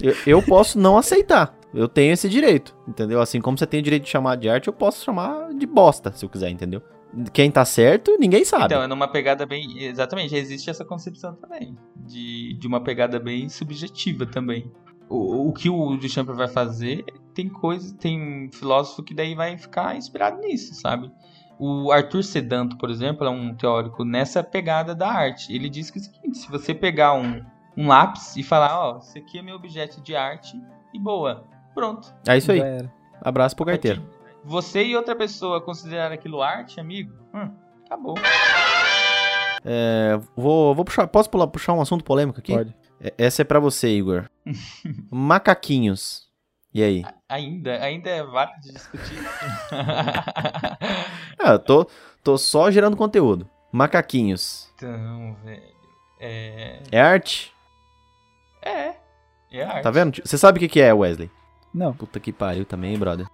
Eu, eu posso não aceitar. Eu tenho esse direito, entendeu? Assim como você tem o direito de chamar de arte, eu posso chamar de bosta, se eu quiser, entendeu? Quem tá certo, ninguém sabe. Então, é numa pegada bem. Exatamente, existe essa concepção também. De, de uma pegada bem subjetiva também. O, o que o Duchamp vai fazer, tem coisa, tem filósofo que daí vai ficar inspirado nisso, sabe? O Arthur Sedanto, por exemplo, é um teórico nessa pegada da arte. Ele diz que é o seguinte: se você pegar um, um lápis e falar, ó, esse aqui é meu objeto de arte, e boa, pronto. É isso aí. Abraço pro carteiro. Você e outra pessoa considerar aquilo arte, amigo, hum, acabou. É, vou, vou puxar. Posso pular- puxar um assunto polêmico aqui? Pode. É- Essa é pra você, Igor. Macaquinhos. E aí? Ainda, ainda é válido de discutir. Ah, eu tô, tô só gerando conteúdo. Macaquinhos. então, velho. É. É arte? É. É arte. Tá vendo? Você sabe o que que é, Wesley? Não. Puta que pariu também, brother.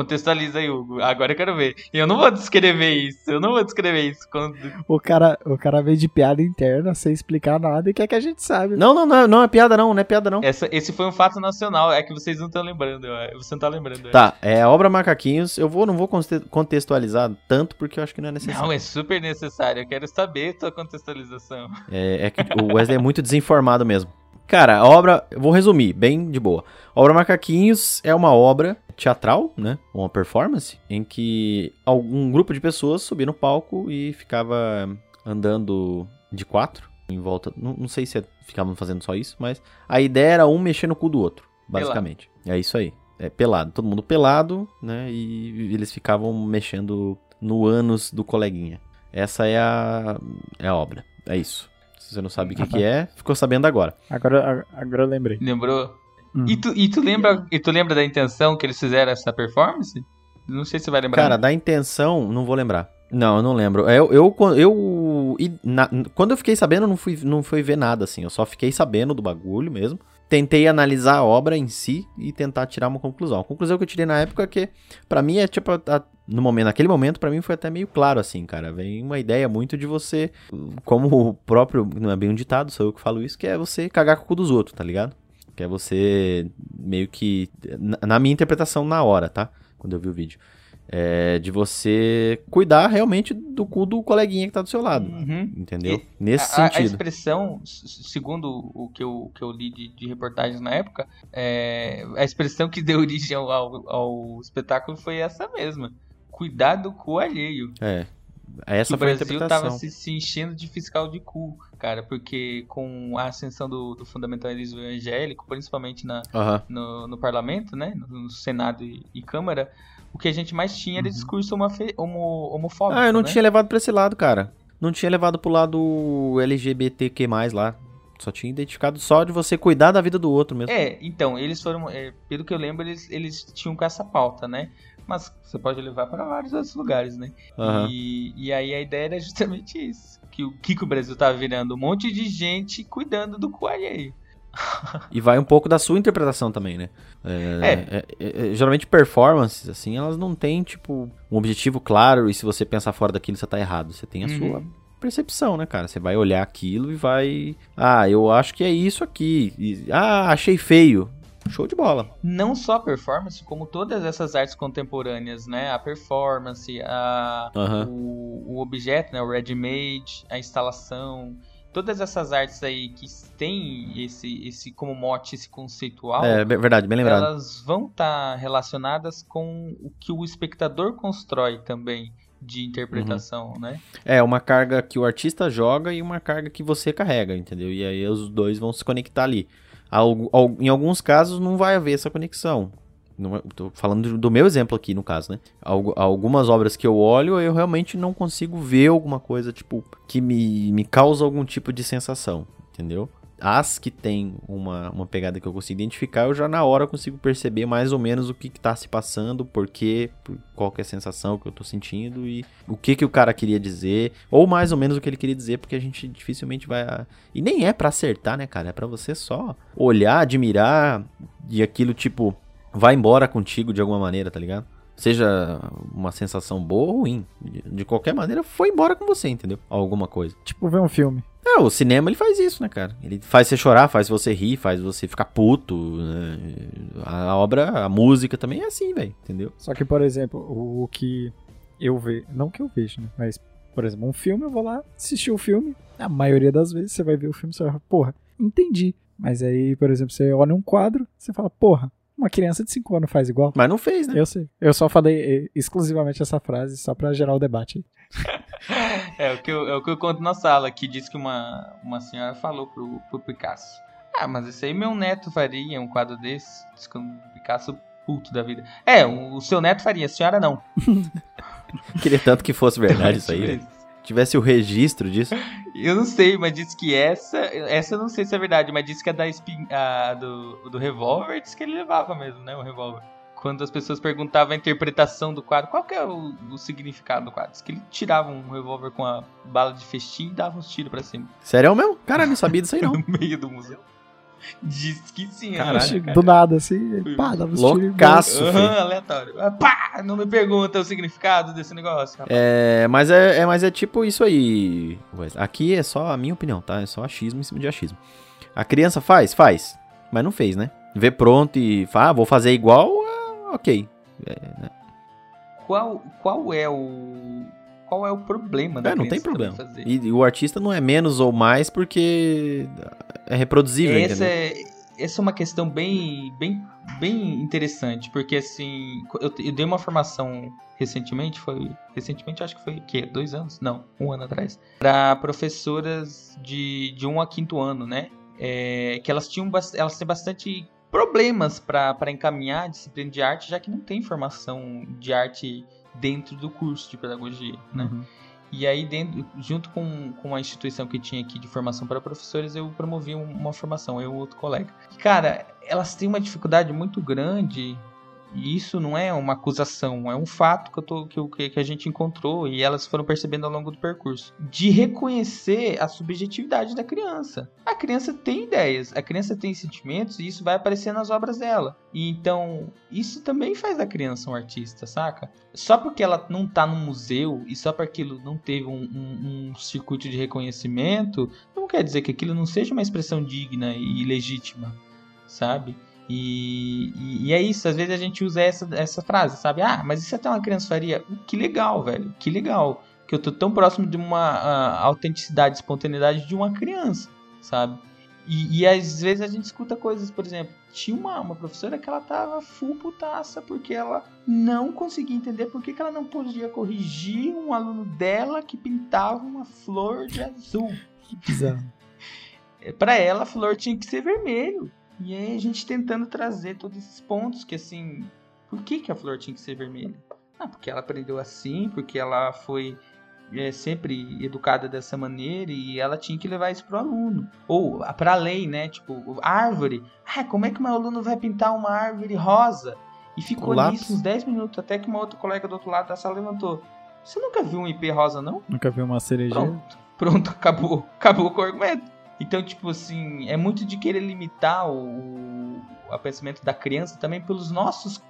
Contextualiza aí, Hugo. Agora eu quero ver. E eu não vou descrever isso. Eu não vou descrever isso. Quando... O cara, o cara veio de piada interna sem explicar nada e quer que a gente sabe. Não, não, não, não é piada não, não é piada não. Essa, esse foi um fato nacional. É que vocês não estão lembrando. Você não tá lembrando. Tá, é a obra Macaquinhos. Eu vou, não vou conte- contextualizar tanto porque eu acho que não é necessário. Não, é super necessário. Eu quero saber tua contextualização. É, é que o Wesley é muito desinformado mesmo. Cara, a obra, vou resumir, bem de boa. A obra Macaquinhos é uma obra teatral, né? Uma performance, em que algum grupo de pessoas subia no palco e ficava andando de quatro em volta. Não, não sei se é- ficavam fazendo só isso, mas a ideia era um mexer no cu do outro, basicamente. É isso aí. É pelado, todo mundo pelado, né? E eles ficavam mexendo no ânus do coleguinha. Essa é a, é a obra. É isso. Se você não sabe o que, que é, ficou sabendo agora. Agora, agora eu lembrei. Lembrou? Hum. E, tu, e, tu lembra, e tu lembra da intenção que eles fizeram essa performance? Não sei se você vai lembrar. Cara, da intenção, não vou lembrar. Não, eu não lembro. Eu, eu, eu, e na- quando eu fiquei sabendo, eu não fui, não fui ver nada, assim. Eu só fiquei sabendo do bagulho mesmo. Tentei analisar a obra em si e tentar tirar uma conclusão. A conclusão que eu tirei na época é que, pra mim, é tipo, a- a- no momento, naquele momento, pra mim foi até meio claro, assim, cara. Vem uma ideia muito de você, como o próprio, não é bem um ditado, sou eu que falo isso, que é você cagar com o cu dos outros, tá ligado? Que é você meio que, na, minha interpretação na hora, tá? Quando eu vi o vídeo. É de você cuidar realmente do cu do coleguinha que tá do seu lado. Uhum. Entendeu? E Nesse a, a sentido. expressão, s- segundo o que eu, que eu li de, de reportagens na época, é, a expressão que deu origem ao, ao, ao espetáculo foi essa mesma. Cuidar do cu alheio. É. Essa o foi a Brasil tava se, se enchendo de fiscal de cu, cara, porque com a ascensão do, do fundamentalismo evangélico, principalmente na, Aham. no, no parlamento, né, no, no Senado e, e Câmara, o que a gente mais tinha era Uhum. discurso homofe- homo, homofóbico, Ah, eu não né? tinha levado pra esse lado, cara. Não tinha levado pro lado LGBTQ+, lá. Só tinha identificado só de você cuidar da vida do outro mesmo. É, então, eles foram, é, pelo que eu lembro, eles, eles tinham com essa pauta, né? Mas você pode levar para vários outros lugares, né? Aham. E, e aí a ideia era justamente isso. Que o que, que o Brasil tava virando? Um monte de gente cuidando do cu alheio. E vai um pouco da sua interpretação também, né? É, é, é, geralmente performances, assim, elas não têm, tipo, um objetivo claro e se você pensar fora daquilo, você tá errado. Você tem a Uhum. sua percepção, né, cara? Você vai olhar aquilo e vai... Ah, eu acho que é isso aqui. E, ah, achei feio. Show de bola. Não só a performance, como todas essas artes contemporâneas, né? A performance, a, Aham. o, o objeto, né? O ready-made, a instalação. Todas essas artes aí que têm esse, esse como mote, esse conceitual, É, verdade, bem lembrado. elas vão estar relacionadas com o que o espectador constrói também de interpretação, né? É, uma carga que o artista joga e uma carga que você carrega, entendeu? E aí os dois vão se conectar ali. Em alguns casos não vai haver essa conexão. Tô falando do- meu exemplo aqui, no caso, né? Algu- algumas obras que eu olho, eu realmente não consigo ver alguma coisa, tipo, que me, me causa algum tipo de sensação, entendeu? As que tem uma, uma pegada que eu consigo identificar, eu já na hora consigo perceber mais ou menos o que, que tá se passando, por quê, qual que é a sensação que eu tô sentindo e o que que o cara queria dizer, ou mais ou menos o que ele queria dizer, porque a gente dificilmente vai. E nem é pra acertar, né, cara? É pra você só olhar, admirar e aquilo, tipo, vai embora contigo de alguma maneira, tá ligado? Seja uma sensação boa ou ruim. De qualquer maneira, foi embora com você, entendeu? Alguma coisa. Tipo, ver um filme. É, o cinema ele faz isso, né, cara? Ele faz você chorar, faz você rir, faz você ficar puto. né? A obra, a música também é assim, velho, entendeu? Só que, por exemplo, o, que eu vejo. Não que eu vejo, né? Mas, por exemplo, um filme, eu vou lá assistir o filme. A maioria das vezes você vai ver o filme e você vai falar, porra, entendi. Mas aí, por exemplo, você olha um quadro, você fala, porra, uma criança de 5 anos faz igual. Mas não fez, né? Eu sei. Eu só falei eh, exclusivamente essa frase só pra gerar o debate. É, o que eu, é o que eu conto na sala, que diz que uma, uma senhora falou pro, pro Picasso. Ah, mas isso aí meu neto faria, um quadro desse. Diz que um Picasso puto da vida. É, o, o seu neto faria, a senhora não. Queria tanto que fosse verdade isso aí, velho. Tivesse o registro disso. Eu não sei, mas diz que essa. Essa eu não sei se é verdade, mas diz que a da espin, a do, do revólver diz que ele levava mesmo, né? O revólver. Quando as pessoas perguntavam a interpretação do quadro, qual que é o, o significado do quadro? Diz que ele tirava um revólver com a bala de festim e dava uns tiros pra cima. Sério mesmo? Cara, não sabia disso aí não. No meio do museu. Diz que sim, Caralho, acho, Do nada, assim, ele, pá, dava tiros e Loucaço, Aham, filho. aleatório. Ah, Pá, não me pergunta o significado desse negócio. rapaz. É, mas é, é- mas é tipo isso aí. Aqui é só a minha opinião, tá? É só achismo em cima de achismo. A criança faz? Faz. Mas não fez, né? Vê pronto e fala, ah, vou fazer igual, ok. É, né? Qual, qual é o. Qual é o problema da É, não tem problema. E, e o artista não é menos ou mais porque é reproduzível, Essa é, essa é uma questão bem, bem, bem interessante, porque assim, eu, eu dei uma formação recentemente, foi recentemente acho que foi o quê? Dois anos? Não, um ano atrás, para professoras de, de um a quinto ano, né? É, que elas tinham elas têm bastante problemas para encaminhar a disciplina de arte, já que não tem formação de arte dentro do curso de pedagogia, né? Uhum. E aí, dentro, junto com, com a instituição que tinha aqui de formação para professores, eu promovi um- uma formação, eu e outro colega. Cara, elas têm uma dificuldade muito grande E isso não é uma acusação, é um fato que, eu tô, que, eu- que a gente encontrou e elas foram percebendo ao longo do percurso. De reconhecer a subjetividade da criança. A criança tem ideias, a criança tem sentimentos e isso vai aparecer nas obras dela. E então, isso também faz a criança um artista, saca? Só porque ela não tá no museu e só porque aquilo não teve um, um- um circuito de reconhecimento, não quer dizer que aquilo não seja uma expressão digna e legítima, sabe? E, e, e é isso, às vezes a gente usa essa, essa frase, sabe? Ah, mas isso até uma criança faria. Que legal, velho, que legal. Que eu tô tão próximo de uma ah, autenticidade, espontaneidade de uma criança, sabe? E, e às vezes a gente escuta coisas, por exemplo, tinha uma, uma professora que ela tava full putaça porque ela não conseguia entender por que, que ela não podia corrigir um aluno dela que pintava uma flor de azul. Que bizarro. Para ela, a flor tinha que ser vermelho. E aí a gente tentando trazer todos esses pontos que assim, por que, que a flor tinha que ser vermelha? Ah, porque ela aprendeu assim, porque ela foi é, sempre educada dessa maneira e ela tinha que levar isso pro aluno. Ou para além, né? Tipo, árvore. Ah, como é que meu aluno vai pintar uma árvore rosa? E ficou nisso uns 10 minutos, até que uma outra colega do outro lado da sala levantou. Você nunca viu um IP rosa, não? Nunca vi uma cerejeira. Pronto, pronto, acabou. Acabou com o argumento. Então, tipo assim, é muito de querer limitar o, o pensamento da criança também pelos nossos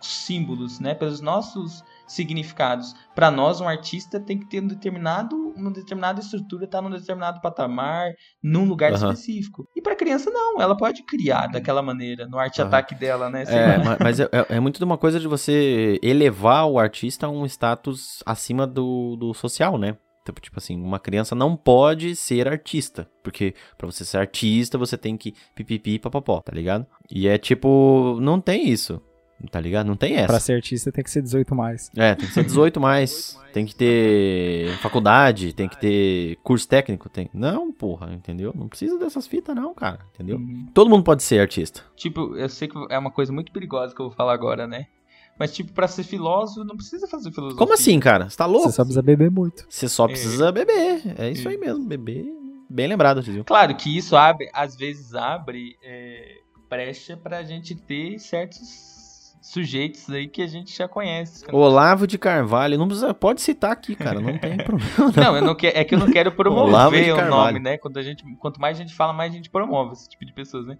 símbolos, né? Pelos nossos significados. Para nós, um artista tem que ter um determinado, uma determinada estrutura, estar num determinado patamar, num lugar Aham. específico. E para criança não, ela pode criar daquela maneira, no arte ataque dela, né? Sei É, lá. mas é, é- é muito de uma coisa de você elevar o artista a um status acima do, do social, né? Tipo, tipo assim, uma criança não pode ser artista. Porque pra você ser artista, você tem que pipipi papapó, tá ligado? E é tipo, não tem isso. Tá ligado? Não tem essa. Pra ser artista tem que ser 18 mais. É, tem que ser 18 mais, tem que ter faculdade, tem que ter curso técnico, tem. Não, porra, entendeu? Não precisa dessas fitas não, cara, entendeu? Uhum. Todo mundo pode ser artista. Tipo, eu sei que é uma coisa muito perigosa que eu vou falar agora, né? Mas, tipo, pra ser filósofo, não precisa fazer filosofia. Como assim, cara? Você tá louco? Você só precisa beber muito. Você só precisa beber. É isso aí mesmo, beber. Bem lembrado, Tizil. Claro que isso abre, às vezes abre é, brecha pra gente ter certos sujeitos aí que a gente já conhece. Olavo de Carvalho, não precisa, pode citar aqui, cara, não tem problema. Não, eu não que, é que eu não quero promover o nome, né? Quando, a gente, quanto mais a gente fala, mais a gente promove esse tipo de pessoas, né?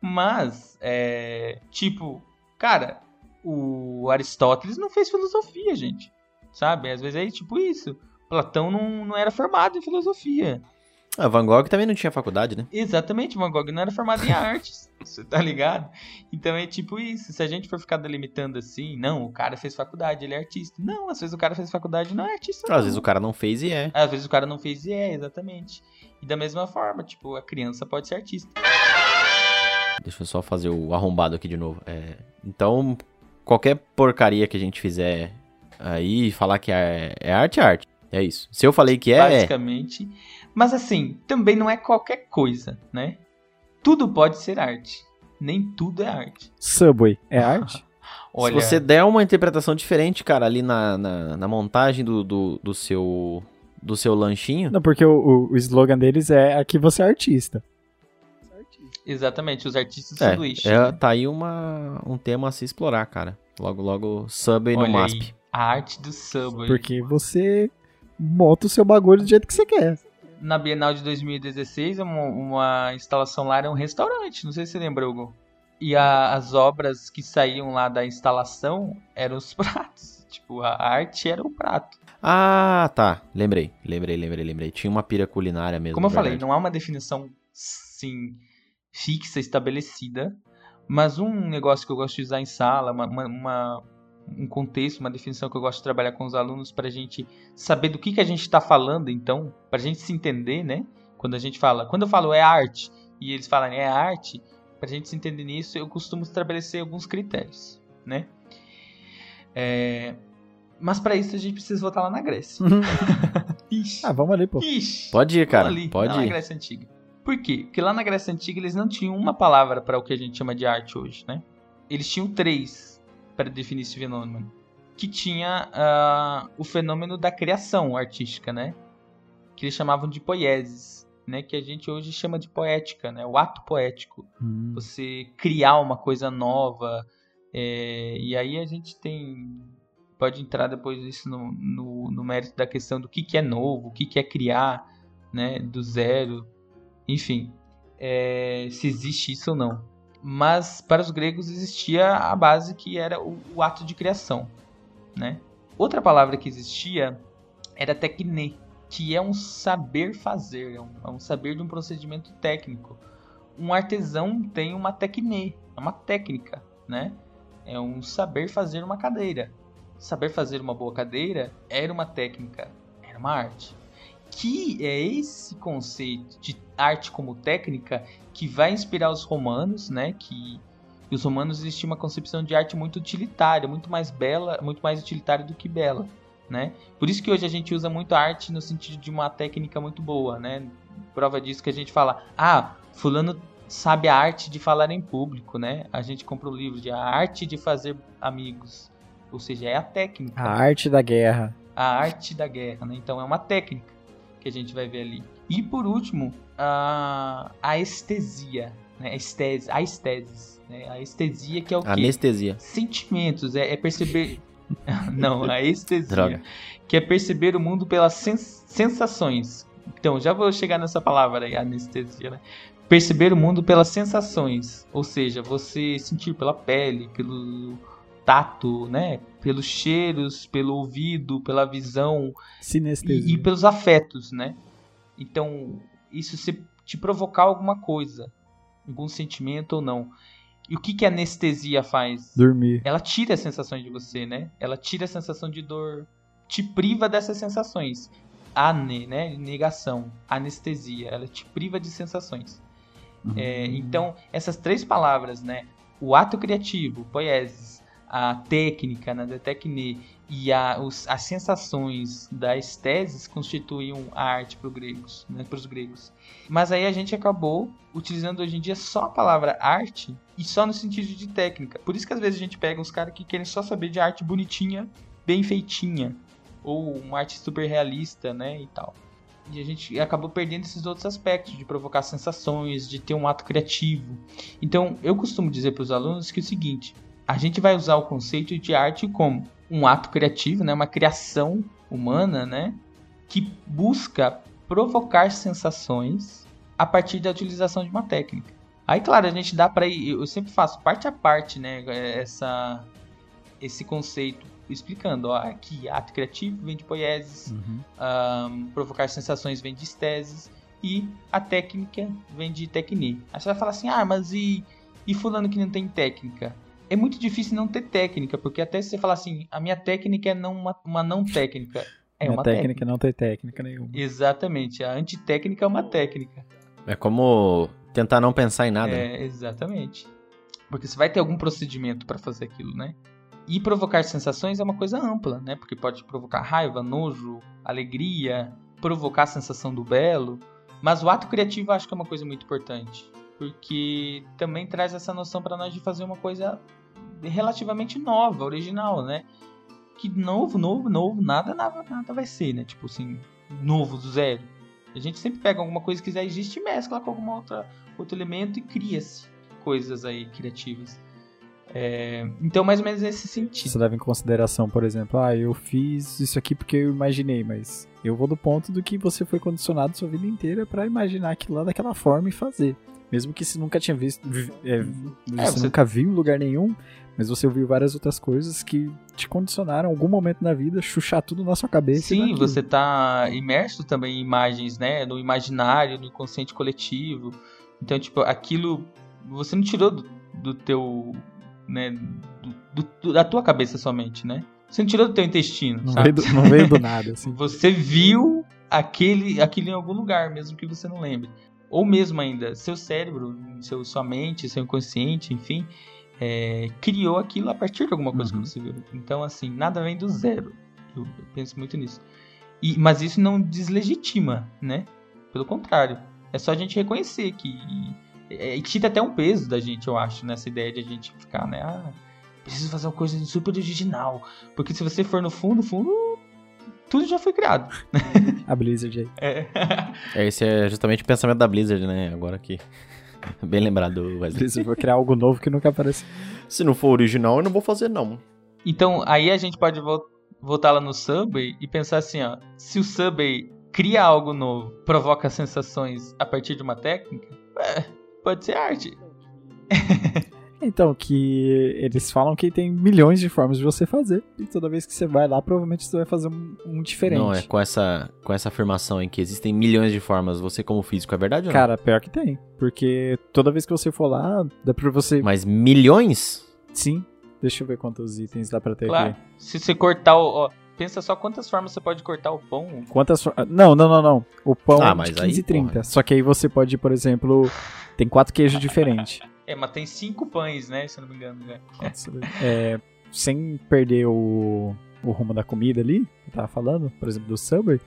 Mas, é, tipo, cara, o Aristóteles não fez filosofia, gente. Sabe? Às vezes é tipo isso. Platão não, não era formado em filosofia. Ah, Van Gogh também não tinha faculdade, né? Exatamente, Van Gogh não era formado em artes. Você tá ligado? Então é tipo isso. Se a gente for ficar delimitando assim, não, o cara fez faculdade, ele é artista. Não, às vezes o cara fez faculdade e não é artista. Às não. vezes o cara não fez e é. Às vezes o cara não fez e é, exatamente. E da mesma forma, tipo, a criança pode ser artista. Deixa eu só fazer o arrombado aqui de novo. É, então, qualquer porcaria que a gente fizer aí, falar que é, é arte, é arte. É isso. Se eu falei que é, é. basicamente. Mas assim, também não é qualquer coisa, né? Tudo pode ser arte. Nem tudo é arte. Subway é arte? Olha, Se você der uma interpretação diferente, cara, ali na, na, na montagem do, do, do seu do seu lanchinho, Não, porque o, o- o slogan deles é aqui você é artista. Exatamente, os artistas do é, sanduíche. é, né? tá aí uma, um tema a se explorar, cara. Logo, logo, Subway no Olha MASP. aí, a arte do Subway. Porque você monta o seu bagulho do jeito que você quer. Na Bienal de 2016, uma, uma instalação lá era um restaurante, não sei se você lembra, Hugo. E a- as obras que saíam lá da instalação eram os pratos. Tipo, a arte era o prato. Ah, tá. Lembrei, lembrei, lembrei, lembrei. Tinha uma pira culinária mesmo. Como eu falei, verdade. não há uma definição, sim, fixa, estabelecida, mas um negócio que eu gosto de usar em sala, uma, uma- um contexto, uma definição que eu gosto de trabalhar com os alunos para a gente saber do que, que a gente está falando, então, para a gente se entender, né? Quando a gente fala, quando eu falo é arte e eles falam é arte, para a gente se entender nisso, eu costumo estabelecer alguns critérios, né? É, Mas para isso a gente precisa voltar lá na Grécia. Ixi. ah, vamos ali, pô. Ixi. Pode ir, cara. Pode na ir. Grécia Antiga. Por quê? Porque lá na Grécia Antiga eles não tinham uma palavra para o que a gente chama de arte hoje, né? Eles tinham três para definir esse fenômeno. Que tinha ah, o fenômeno da criação artística, né? Que eles chamavam de poieses, né? Que a gente hoje chama de poética, né? O ato poético Hum. você criar uma coisa nova, É, e aí a gente tem. Pode entrar depois isso no, no, no mérito da questão do que, que é novo, o que, que é criar, né? Do zero. Enfim, é, se existe isso ou não. Mas para os gregos existia a base que era o, o ato de criação, né? Outra palavra que existia era tecne, que é um saber fazer, é um, é um saber de um procedimento técnico. Um artesão tem uma tecne, é uma técnica, né? É um saber fazer uma cadeira. Saber fazer uma boa cadeira era uma técnica, era uma arte que é esse conceito de arte como técnica que vai inspirar os romanos, né? Que os romanos existia uma concepção de arte muito utilitária, muito mais bela, muito mais utilitária do que bela, né? Por isso que hoje a gente usa muito a arte no sentido de uma técnica muito boa, né? Prova disso que a gente fala, ah, fulano sabe a arte de falar em público, né? A gente compra o livro de a arte de fazer amigos, ou seja, é a técnica. A arte da guerra. A arte da guerra, né? Então é uma técnica que a gente vai ver ali. E por último, a, a estesia, né? a estese, a estesis, né? a estesia que é o quê? Anestesia. Sentimentos, é, é perceber... Não, a estesia, Droga. que é perceber o mundo pelas sens sensações. Então, já vou chegar nessa palavra aí, anestesia, né? Perceber o mundo pelas sensações, ou seja, você sentir pela pele, pelo tato, né? Pelos cheiros, pelo ouvido, pela visão e, e pelos afetos, né? Então, isso se te provocar alguma coisa, algum sentimento ou não. E o que, que a anestesia faz? Dormir. Ela tira as sensações de você, né? Ela tira a sensação de dor, te priva dessas sensações. Ane, né? Negação, anestesia, ela te priva de sensações. É, então, essas três palavras, né? O ato criativo, poiesis, a técnica, né, da tecne e a, os, as sensações das teses constituíam a arte para gregos, né, os gregos. Mas aí a gente acabou utilizando hoje em dia só a palavra arte e só no sentido de técnica. Por isso que às vezes a gente pega uns caras que querem só saber de arte bonitinha, bem feitinha, ou uma arte super realista, né, e tal. E a gente acabou perdendo esses outros aspectos de provocar sensações, de ter um ato criativo. Então, eu costumo dizer para os alunos que é o seguinte: a gente vai usar o conceito de arte como um ato criativo, né, uma criação humana, né, que busca provocar sensações a partir da utilização de uma técnica. Aí, claro, a gente dá para ir, eu sempre faço parte a parte, né, essa esse conceito explicando, ó, aqui ato criativo vem de poieses, Uhum. ahn, provocar sensações vem de esteses e a técnica vem de tecne. Aí você vai falar assim, ah, mas e, e fulano que não tem técnica? É muito difícil não ter técnica, porque até se você falar assim, a minha técnica é não uma, uma não técnica. É Minha uma técnica, técnica. não tem técnica nenhuma. Exatamente, a antitécnica é uma técnica. É como tentar não pensar em nada. né? É, exatamente. Porque você vai ter algum procedimento para fazer aquilo, né? E provocar sensações é uma coisa ampla, né? Porque pode provocar raiva, nojo, alegria, provocar a sensação do belo. Mas o ato criativo eu acho que é uma coisa muito importante. Porque também traz essa noção para nós de fazer uma coisa relativamente nova, original, né? Que novo, novo, novo, nada, nada, nada vai ser, né? Tipo assim, novo do zero. A gente sempre pega alguma coisa que já existe e mescla com algum outra, outro elemento e cria-se coisas aí criativas. É, então, mais ou menos nesse sentido. Você leva em consideração, por exemplo, ah, eu fiz isso aqui porque eu imaginei, mas eu vou do ponto do que você foi condicionado sua vida inteira pra imaginar aquilo lá daquela forma e fazer. Mesmo que você nunca tinha visto, vi- é, você, você- nunca viu em lugar nenhum, mas você ouviu várias outras coisas que te condicionaram algum momento na vida, chuchar tudo na sua cabeça. Sim, você tá imerso também em imagens, né? No imaginário, no inconsciente coletivo. Então, tipo, aquilo você não tirou do, do teu, né? do- do- da tua cabeça somente, né? Você não tirou do teu intestino, não, sabe? veio do, não veio do nada, assim. Você viu aquele, aquilo em algum lugar, mesmo que você não lembre. Ou mesmo ainda, seu cérebro, seu, sua mente, seu inconsciente, enfim, é, criou aquilo a partir de alguma coisa Uhum. que você viu. Então, assim, nada vem do zero. Eu, eu penso muito nisso. E, mas isso não deslegitima, né? Pelo contrário. É só a gente reconhecer que. É, e tira até um peso da gente, eu acho, nessa ideia de a gente ficar, né? Ah, preciso fazer uma coisa super original. Porque se você for no fundo, fundo, tudo já foi criado. A Blizzard aí. É. É, Esse é justamente o pensamento da Blizzard, né? Agora que. Bem lembrado, Wesley. Blizzard vai criar algo novo que nunca apareceu. Se não for original, eu não vou fazer, não. Então, aí a gente pode vol- voltar lá no Subway e pensar assim, ó. Se o Subway cria algo novo, provoca sensações a partir de uma técnica, é, pode ser arte. Então, que eles falam que tem milhões de formas de você fazer. E toda vez que você vai lá, provavelmente você vai fazer um, um diferente. Não, é com essa, com essa afirmação em que existem milhões de formas, você como físico, é verdade ou não? Cara, pior que tem. Porque toda vez que você for lá, dá pra você. Mas milhões? Sim. Deixa eu ver quantos itens dá pra ter Claro. aqui. Se você cortar o. Pensa só quantas formas você pode cortar o pão. Quantas for... Não, não, não, não. O pão Ah, é de aí, 15 e 30. porra. Só que aí você pode, por exemplo, tem quatro queijos diferentes. É, mas tem cinco pães, né? Se eu não me engano. Né? É, sem perder o, o rumo da comida ali, que eu tava falando, por exemplo, do Subway,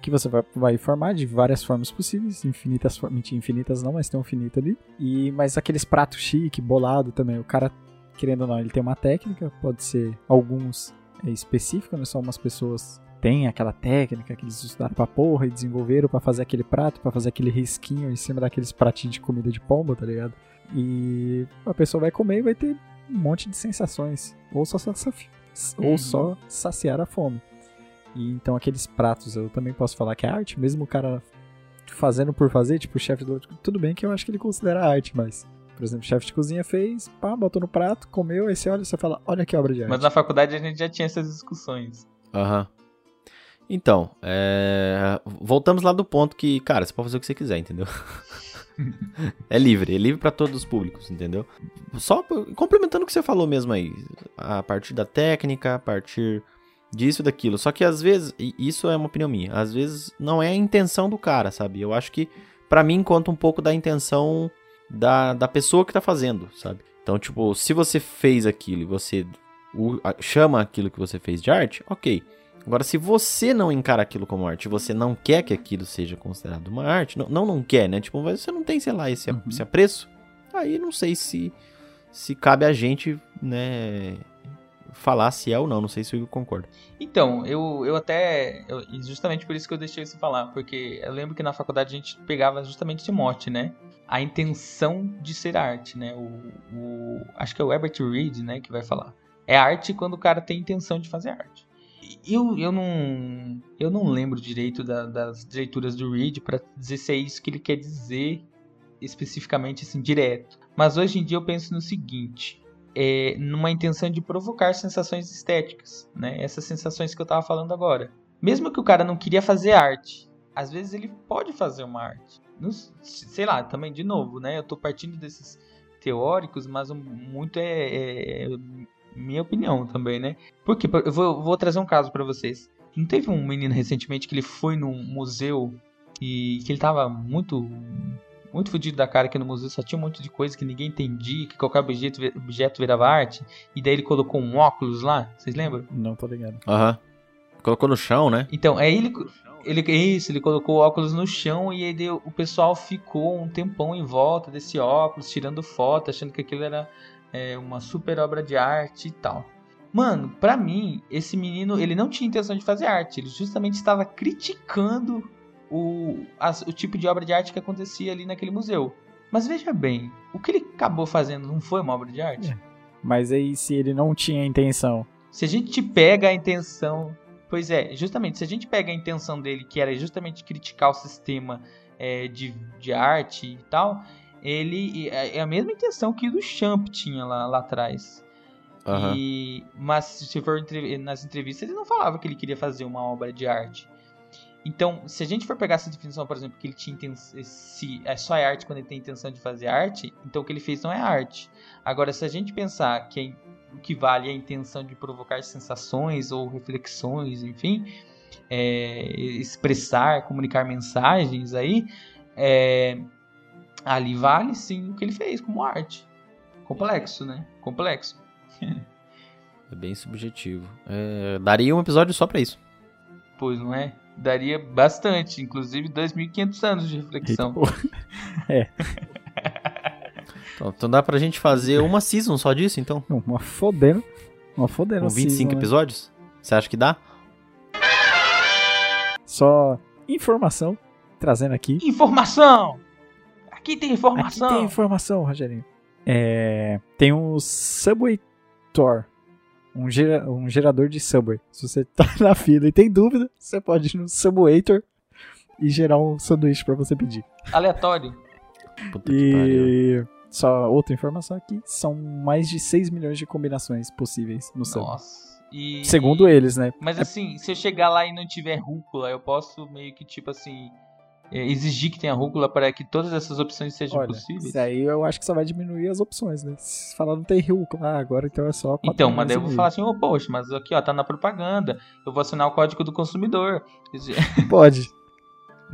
que você vai, vai formar de várias formas possíveis, infinitas formas, infinitas não, mas tem um infinito ali. E, mas aqueles pratos chique, bolado também, o cara, querendo ou não, ele tem uma técnica, pode ser alguns é, específicos, né? Só umas pessoas têm aquela técnica que eles estudaram pra porra e desenvolveram pra fazer aquele prato, pra fazer aquele risquinho em cima daqueles pratinhos de comida de pomba, tá ligado? E a pessoa vai comer e vai ter um monte de sensações. Ou só, saci- ou Uhum. só saciar a fome. E então aqueles pratos eu também posso falar que é arte, mesmo o cara fazendo por fazer, tipo o chefe do. Tudo bem que eu acho que ele considera arte, mas. Por exemplo, o chefe de cozinha fez, pá, botou no prato, comeu, aí você olha e você fala, olha que obra de arte. Mas na faculdade a gente já tinha essas discussões. Aham. Então, é, voltamos lá do ponto que, cara, você pode fazer o que você quiser, entendeu? é livre, é livre pra todos os públicos, entendeu? Só complementando o que você falou mesmo aí, a partir da técnica, a partir disso e daquilo. Só que às vezes, isso é uma opinião minha, às vezes não é a intenção do cara, sabe? Eu acho que pra mim conta um pouco da intenção da, da pessoa que tá fazendo, sabe? Então, tipo, se você fez aquilo e você chama aquilo que você fez de arte, ok. Agora, se você não encara aquilo como arte, você não quer que aquilo seja considerado uma arte, não, não, não quer, né? Tipo, você não tem, sei lá, esse, Uhum. esse apreço, aí não sei se, se cabe a gente, né, falar se é ou não, não sei se o Igor concorda. Então, eu, eu até. eu- e justamente por isso que eu deixei você falar, porque eu lembro que na faculdade a gente pegava justamente esse mote, né? A intenção de ser arte, né? O, o- acho que é o Herbert Reed, né, que vai falar. É arte quando o cara tem intenção de fazer arte. Eu, eu, não, eu não lembro direito da- das leituras do Reed para dizer se é isso que ele quer dizer especificamente, assim, direto. Mas hoje em dia eu penso no seguinte: é, numa intenção de provocar sensações estéticas, né? Essas sensações que eu tava falando agora. Mesmo que o cara não queria fazer arte, às vezes ele pode fazer uma arte. Não s- sei lá, também de novo, né? Eu tô partindo desses teóricos, mas muito é, é- é minha opinião também, né? Porque por- eu vou, vou trazer um caso pra vocês. Não teve um menino recentemente que ele foi num museu e que ele tava muito muito fodido da cara que no museu só tinha um monte de coisa que ninguém entendia, que qualquer objeto, objeto virava arte, e daí ele colocou um óculos lá, vocês lembram? Não tô ligado. Aham. Colocou no chão, né? Então, aí ele, ele isso, ele colocou o óculos no chão e aí deu- o pessoal ficou um tempão em volta desse óculos, tirando foto, achando que aquilo era é, uma super obra de arte e tal. Mano, pra mim, esse menino, ele não tinha intenção de fazer arte, ele justamente estava criticando o, as- o tipo de obra de arte que acontecia ali naquele museu. Mas veja bem, o que ele acabou fazendo não foi uma obra de arte? É. Mas aí, se ele não tinha intenção, Se a gente pega a intenção. Pois é, justamente, se a gente pega a intenção dele, que era justamente criticar o sistema é, de, de arte e tal, ele é é a mesma intenção que o do Champ tinha lá, lá atrás. Aham. E, mas se for nas entrevistas, ele não falava que ele queria fazer uma obra de arte. Então, se a gente for pegar essa definição, por exemplo, que ele tinha intenção, se é só é arte quando ele tem intenção de fazer arte, então o que ele fez não é arte. Agora, se a gente pensar que é- o que vale é a intenção de provocar sensações ou reflexões, enfim, é, expressar, comunicar mensagens aí, é, ali vale sim o que ele fez como arte. Complexo, né? Complexo. É bem subjetivo. É, daria um episódio só pra isso. Pois não é? Daria bastante, inclusive 2.500 anos de reflexão. Eita, porra. Então, então dá pra gente fazer uma season só disso, então? Não, uma fodendo. Uma fodendo. Com 25 season, né? episódios? Você acha que dá? Só informação, trazendo aqui. Informação! Aqui tem Aqui informação! tem informação, Rogerinho. É, tem o Subway Tor, um, gera, um gerador de Subway. Se você tá na fila e tem dúvida, você pode ir no Subwator e gerar um sanduíche pra você pedir. Aleatório. Puta que pariu. E só outra informação aqui, são mais de 6 milhões de combinações possíveis no Subway. Nossa. E, Segundo eles, né? Mas assim, se eu chegar lá e não tiver rúcula, eu posso meio que, tipo assim, é, exigir que tenha rúcula para que todas essas opções sejam Olha, possíveis? isso aí eu acho que só vai diminuir as opções, né? Se falar não tem rúcula, ah, agora então é só Então, mas daí eu vou falar assim, ô, poxa, mas aqui, ó, tá na propaganda. Eu vou assinar o código do consumidor. Pode.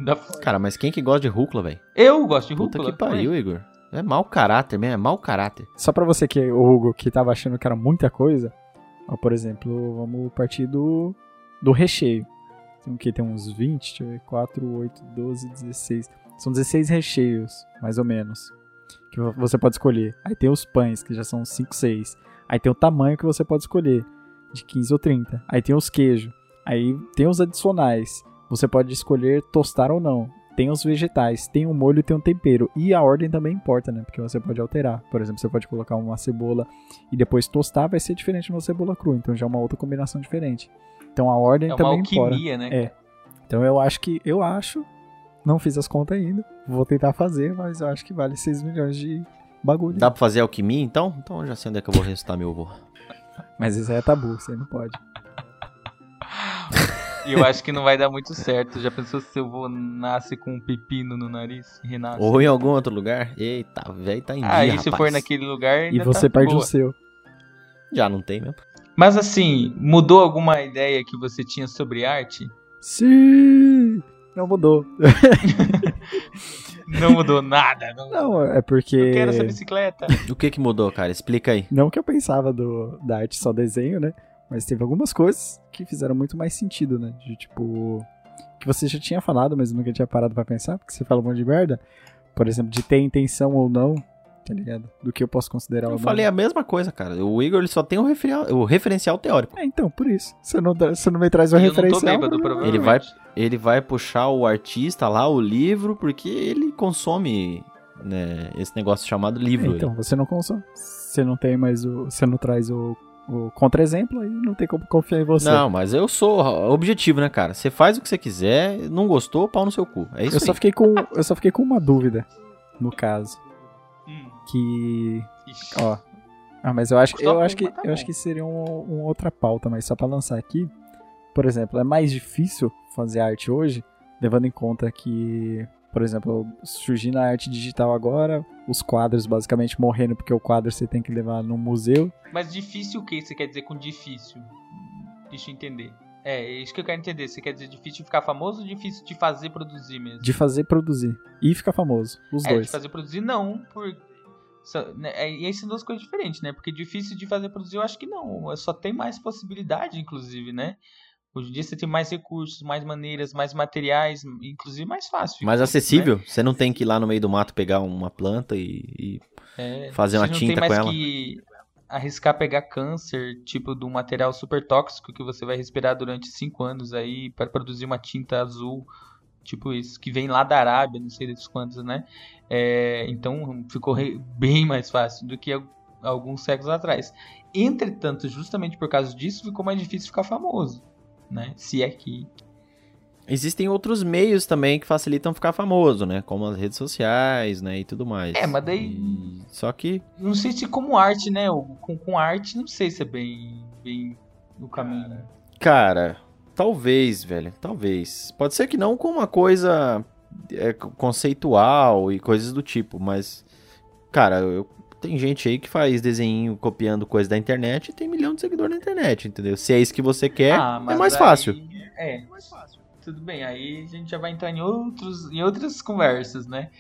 Da- Cara, mas quem que gosta de rúcula, velho? Eu gosto de Puta rúcula. que pariu, Igor. É mau caráter mesmo, é mau caráter. Só pra você que, o Hugo, que tava achando que era muita coisa, ó, por exemplo, vamos partir do, do recheio. Tem o que? Tem uns 20, deixa eu ver, 4, 8, 12, 16. São 16 recheios, mais ou menos, que vo- você pode escolher. Aí tem os pães, que já são 5, 6. Aí tem o tamanho que você pode escolher, de 15 ou 30. Aí tem os queijos. Aí tem os adicionais. Você pode escolher tostar ou não. Tem os vegetais, tem o molho e tem o tempero. E a ordem também importa, né? Porque você pode alterar. Por exemplo, você pode colocar uma cebola e depois tostar, vai ser diferente de uma cebola crua. Então já é uma outra combinação diferente. Então a ordem É uma também importa. alquimia, né? É. Então eu acho que. Eu acho. Não fiz as contas ainda. Vou tentar fazer, mas eu acho que vale 6 milhões de bagulho. Dá pra fazer alquimia, então? Então eu já sei onde é que eu vou ressuscitar meu avô. Mas isso aí é tabu, isso aí não pode. E eu acho que não vai dar muito certo. Já pensou se eu vou nasce com um pepino no nariz? Renasce. Ou em algum outro lugar. Eita, velho, tá em dia, Aí se rapaz. for naquele lugar. E você tá de perde boa. o seu. Já não tem mesmo. Mas assim, mudou alguma ideia que você tinha sobre arte? Sim! Não mudou. Não mudou nada. Não, Não, é porque. eu quero essa bicicleta. O que que mudou, cara? Explica aí. Não que eu pensava do, da arte só desenho, né? Mas teve algumas coisas que fizeram muito mais sentido, né? De tipo. Que você já tinha falado, mas eu nunca tinha parado pra pensar, porque você fala um monte de merda. Por exemplo, de ter intenção ou não, tá ligado? Do que eu posso considerar Eu falei a mesma coisa, cara. O Igor ele só tem o, referencial, o referencial teórico. É, então, por isso. Você não, você não me traz o eu não tô referencial. bêbado. Ele vai- Ele vai puxar o artista lá, o livro, porque ele consome né, esse negócio chamado livro. É, então, você não consome. Você não tem mais o. Você não traz o, o contra-exemplo, aí não tem como confiar em você. Não, mas eu sou objetivo, né, cara? Você faz o que você quiser, não gostou, pau no seu cu. É isso eu só aí. fiquei com. Eu só fiquei com uma dúvida, no caso. Que. ixi. Ó. Ah, mas eu acho, eu acho que uma, tá eu acho que seria um, um outra pauta, mas só pra lançar aqui. Por exemplo, é mais difícil fazer arte hoje, levando em conta que, por exemplo, surgindo a arte digital agora, os quadros basicamente morrendo porque o quadro você tem que levar num museu. Mas difícil o que você quer dizer com difícil? Deixa eu entender. É, é isso que eu quero entender. Você quer dizer difícil de ficar famoso ou difícil de fazer produzir mesmo? De fazer produzir e ficar famoso, os é, dois. de fazer produzir não, por. Né, é, e aí são duas coisas diferentes, né? Porque difícil de fazer produzir eu acho que não. Só tem mais possibilidade, inclusive, né? Hoje em dia você tem mais recursos, mais maneiras, mais materiais, inclusive mais fácil. Mais né? acessível. Você não tem que ir lá no meio do mato pegar uma planta e. e- É, Fazer uma não tinta tem com mais ela. que arriscar pegar câncer, tipo de um material super tóxico que você vai respirar durante 5 anos aí para produzir uma tinta azul, tipo isso, que vem lá da Arábia, não sei das quantas, né? É, então ficou re- bem mais fácil do que al- alguns séculos atrás. Entretanto, justamente por causa disso, ficou mais difícil ficar famoso, né? Se é que Existem outros meios também que facilitam ficar famoso, né? Como as redes sociais, né? E tudo mais. É, mas daí- E- Só que. não sei se como arte, né? Com, com arte, não sei se é bem, bem o caminho. né? Cara, talvez, velho. Talvez. Pode ser que não com uma coisa é, conceitual e coisas do tipo, mas. Cara, eu. Tem gente aí que faz desenho copiando coisa da internet e tem milhão de seguidores na internet, entendeu? Se é isso que você quer, Ah, é mais daí- fácil. É, tudo bem. Aí a gente já vai entrar em, outros, em outras conversas, né?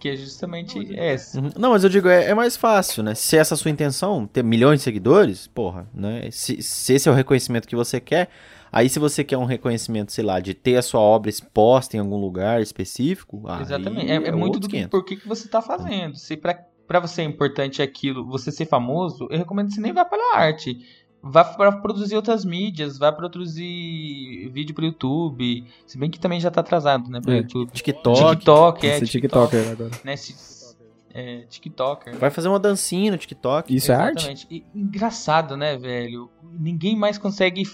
Que é justamente essa. Uhum. Não, mas eu digo, é, é mais fácil, né? Se essa é a sua intenção, ter milhões de seguidores, porra, né? Se, se esse é o reconhecimento que você quer, aí se você quer um reconhecimento, sei lá, de ter a sua obra exposta em algum lugar específico, aí Exatamente. É, é muito outros do que, 500. por que que você tá fazendo. Se pra, pra você é importante aquilo, você ser famoso, eu recomendo que você nem vá pela arte. Vá pra produzir outras mídias, vá produzir vídeo pro YouTube. Se bem que também já tá atrasado, né? Pro É. YouTube. TikTok, TikTok, é. Esse TikTok. TikToker agora. né? Se- é, TikToker. Vai fazer uma dancinha no TikTok. Isso é arte? Exatamente. E, engraçado, né, velho? Ninguém mais consegue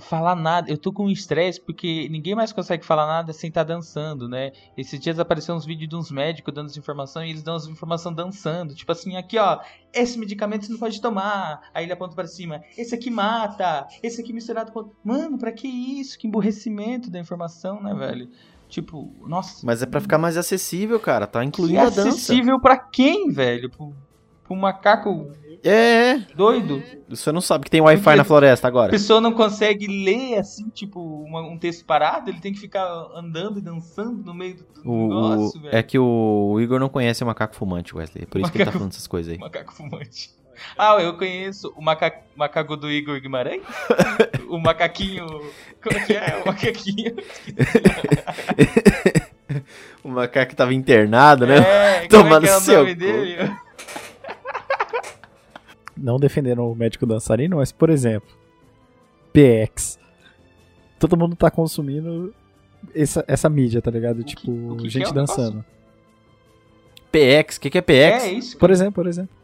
falar nada. Eu tô com estresse porque ninguém mais consegue falar nada sem estar dançando, né? Esses dias apareceram uns vídeos de uns médicos dando essa informação e eles dão essa informação dançando. Tipo assim, aqui ó, esse medicamento você não pode tomar. Aí ele aponta pra cima, esse aqui mata, esse aqui misturado com. Mano, pra que isso? Que emburrecimento da informação, né, velho? Tipo, nossa. Mas é pra ficar mais acessível, cara. Tá incluindo a dança. acessível pra quem, velho? Pro, pro macaco É, doido? Você não sabe que tem Wi-Fi na floresta A agora. pessoa não consegue ler assim, tipo, uma- um texto parado, ele tem que ficar andando e dançando no meio do, do O, negócio, velho. é que o Igor não conhece o macaco fumante, Wesley. É por isso que ele tá Macaco- falando essas coisas aí. Macaco fumante. Ah, eu conheço o maca... macaco do Igor Guimarães? o macaquinho. Como é que é? O macaquinho. O macaco tava internado, né? É, como é Tomando que é o seu nome cu. dele? Não defendendo o médico dançarino, mas, por exemplo, PX. Todo mundo tá consumindo essa, essa mídia, tá ligado? que- tipo, o que que gente é o negócio? dançando. PX, o que, que é PX? É isso. Por exemplo, por exemplo.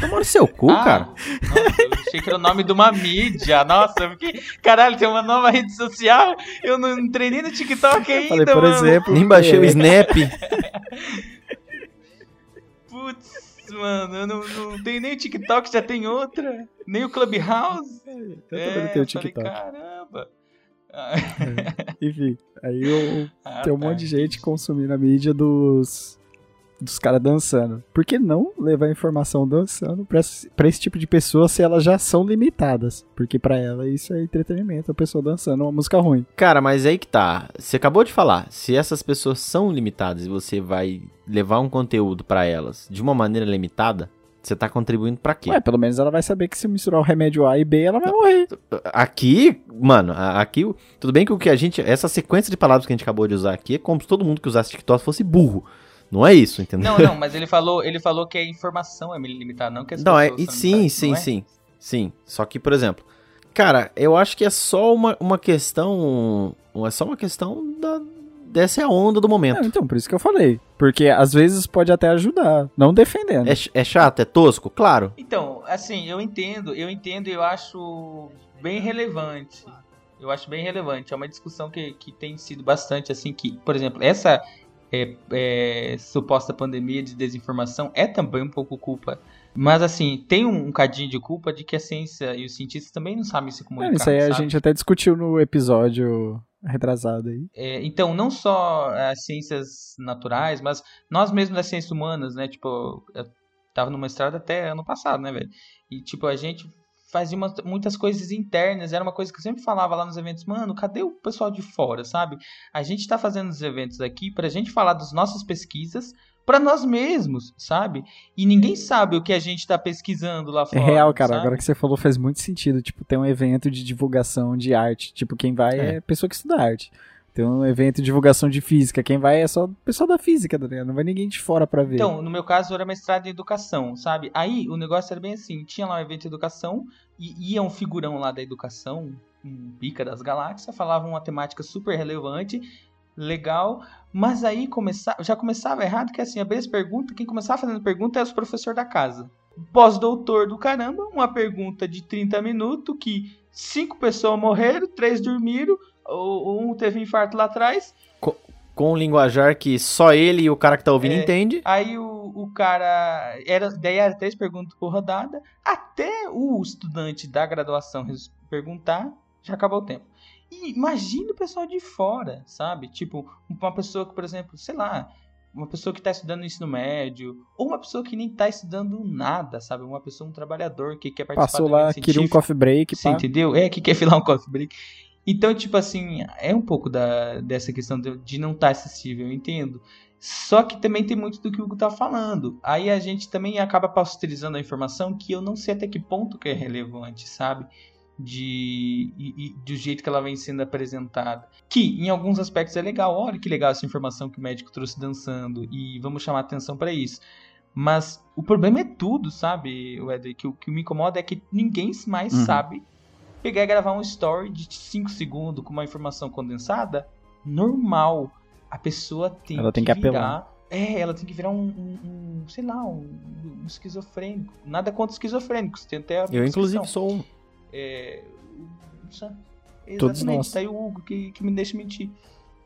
Toma no seu cu, Ah, cara. Nossa, eu achei que era o nome de uma mídia. Nossa, porque. Caralho, tem uma nova rede social. Eu não entrei nem no TikTok ainda, Falei, por mano. exemplo. Nem baixei o PX. Snap. Putz, mano, eu não, não tenho nem o TikTok, já tem outra. Nem o Clubhouse. Eu É, também não tenho falei, TikTok. caramba. Ah, Enfim, aí eu, ah, tem um tá. monte de gente consumindo a mídia dos, dos caras dançando. Por que não levar informação dançando pra, esse- pra esse tipo de pessoa se elas já são limitadas? Porque pra ela isso é entretenimento, a pessoa dançando uma música ruim. Cara, mas aí que tá. Você acabou de falar. Se essas pessoas são limitadas e você vai levar um conteúdo pra elas de uma maneira limitada, você tá contribuindo pra quê? Ué, pelo menos ela vai saber que se misturar o remédio A e B, ela vai morrer. Aqui, mano, aqui, tudo bem que o que a gente, essa sequência de palavras que a gente acabou de usar aqui é como se todo mundo que usasse TikTok fosse burro. Não é isso, entendeu? Não, não, mas ele falou, ele falou que a informação é limitada, não que as Não, é, e são sim, limitadas, sim, não é? sim. Sim. Só que, por exemplo, cara, eu acho que é só uma, uma questão. É só uma questão da. Dessa é a onda do Não, momento. então, por isso que eu falei. Porque às vezes pode até ajudar, não defendendo. É, é chato, é tosco? Claro. Então, assim, eu entendo, eu entendo e eu acho bem relevante. Eu acho bem relevante. É uma discussão que, que tem sido bastante, assim, que, por exemplo, essa é, é, suposta pandemia de desinformação é também um pouco culpa. Mas, assim, tem um, um cadinho de culpa de que a ciência e os cientistas também não sabem se É, comunicar. isso aí a sabe? gente até discutiu no episódio retrasado aí. É, então, não só as ciências naturais, mas nós mesmos das ciências humanas, né? Tipo, eu tava no mestrado até ano passado, né, velho? E, tipo, a gente fazia umas- muitas coisas internas. Era uma coisa que eu sempre falava lá nos eventos. Mano, cadê o pessoal de fora, sabe? A gente tá fazendo os eventos aqui pra gente falar das nossas pesquisas pra nós mesmos, sabe? E ninguém sabe o que a gente tá pesquisando lá É fora. real, cara. sabe? Agora que você falou faz muito sentido. Tipo, tem um evento de divulgação de arte. Tipo, quem vai é, É. pessoa que estuda arte. Um evento de divulgação de física. Quem vai é só o pessoal da física, tá ligado? Não vai ninguém de fora pra ver. Então, no meu caso, era mestrado em educação, sabe? Aí o negócio era bem assim: tinha lá um evento de educação, e ia um figurão lá da educação, um pica das galáxias, falava uma temática super relevante, legal, mas aí começa, já começava errado, que assim, abrir as perguntas, quem começava fazendo pergunta é os professores da casa. Pós-doutor do caramba, uma pergunta de 30 minutos, que cinco pessoas morreram, três dormiram, um teve infarto lá atrás, Com um linguajar que só ele e o cara que tá ouvindo É. entende. Aí o, o cara. Era, daí era três perguntas por rodada. Até o estudante da graduação perguntar, já acabou o tempo. E imagina o pessoal de fora, sabe? Tipo, uma pessoa que, por exemplo, sei lá, uma pessoa que tá estudando no ensino médio, ou uma pessoa que nem tá estudando nada, sabe? Uma pessoa, um trabalhador que quer participar Passou do lá, queria um coffee break, Você pá. entendeu? É que quer filar um coffee break. Então, tipo assim, é um pouco da, dessa questão de, de não estar acessível, eu entendo. Só que também tem muito do que o Hugo tá falando. Aí a gente também acaba pasteurizando a informação que eu não sei até que ponto que é relevante, sabe? De, e, e do jeito que ela vem sendo apresentada. Que em alguns aspectos é legal. Olha que legal essa informação que o médico trouxe dançando. E vamos chamar atenção para isso. Mas o problema é tudo, sabe, Wesley? Que o que me incomoda é que ninguém mais Uhum. sabe pegar e gravar um story de 5 segundos com uma informação condensada normal. A pessoa tem, Ela tem que, que apelar. virar É, ela tem que virar um, um- um, sei lá, um, um esquizofrênico. Nada contra esquizofrênicos, tem até Eu, inclusive, sou um. É, só- Todos Exatamente, nós. tá aí o Hugo que, que me deixa mentir.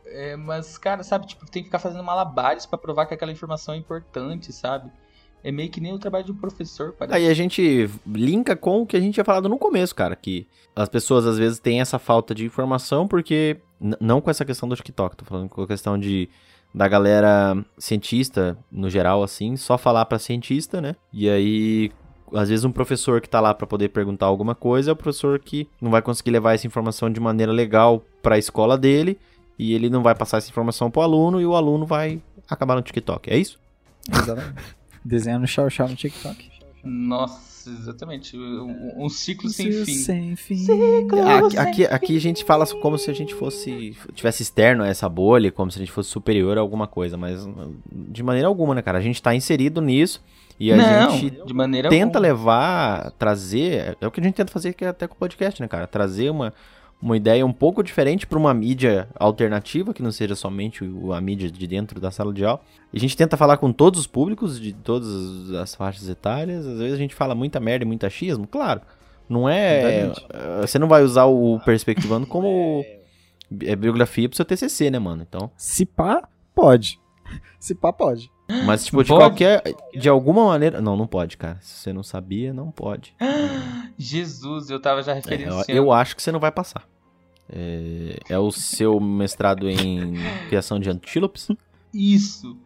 É, mas, cara, sabe, tipo, tem que ficar fazendo malabares pra provar que aquela informação é importante, sabe? É meio que nem o trabalho de um professor, parece. Aí a gente linka com o que a gente tinha falado no começo, cara, que as pessoas às vezes têm essa falta de informação porque não com essa questão do TikTok, tô falando com a questão de da galera cientista no geral assim, só falar pra cientista, né? E aí às vezes um professor que tá lá pra poder perguntar alguma coisa é o professor que não vai conseguir levar essa informação de maneira legal pra escola dele e ele não vai passar essa informação pro aluno e o aluno vai acabar no TikTok. É isso? Exatamente. Desenhando chau chau no TikTok. Nossa, exatamente. Um, um ciclo sem fim. Sem fim. Aqui, aqui, aqui a gente fala como se a gente fosse. tivesse externo a essa bolha, como se a gente fosse superior a alguma coisa, mas de maneira alguma, né, cara? A gente tá inserido nisso e a não, gente de maneira tenta alguma. levar, trazer. É o que a gente tenta fazer aqui até com o podcast, né, cara? Trazer uma, uma ideia um pouco diferente pra uma mídia alternativa, que não seja somente o- a mídia de dentro da sala de aula. E a gente tenta falar com todos os públicos, de todas as faixas etárias. Às vezes a gente fala muita merda e muito achismo, claro. Não é. Eh, Você não vai usar o Perspectivando como é, biografia pro seu TCC, né, mano? Então. Se pá, pode. Se pá, pode. Mas, tipo, de Pode? qualquer. De alguma maneira. Não, não pode, cara. Se você não sabia, não pode. Jesus, eu tava já É, eu, referenciando. eu acho que você não vai passar. É, é o seu mestrado em criação de antílopes. Isso.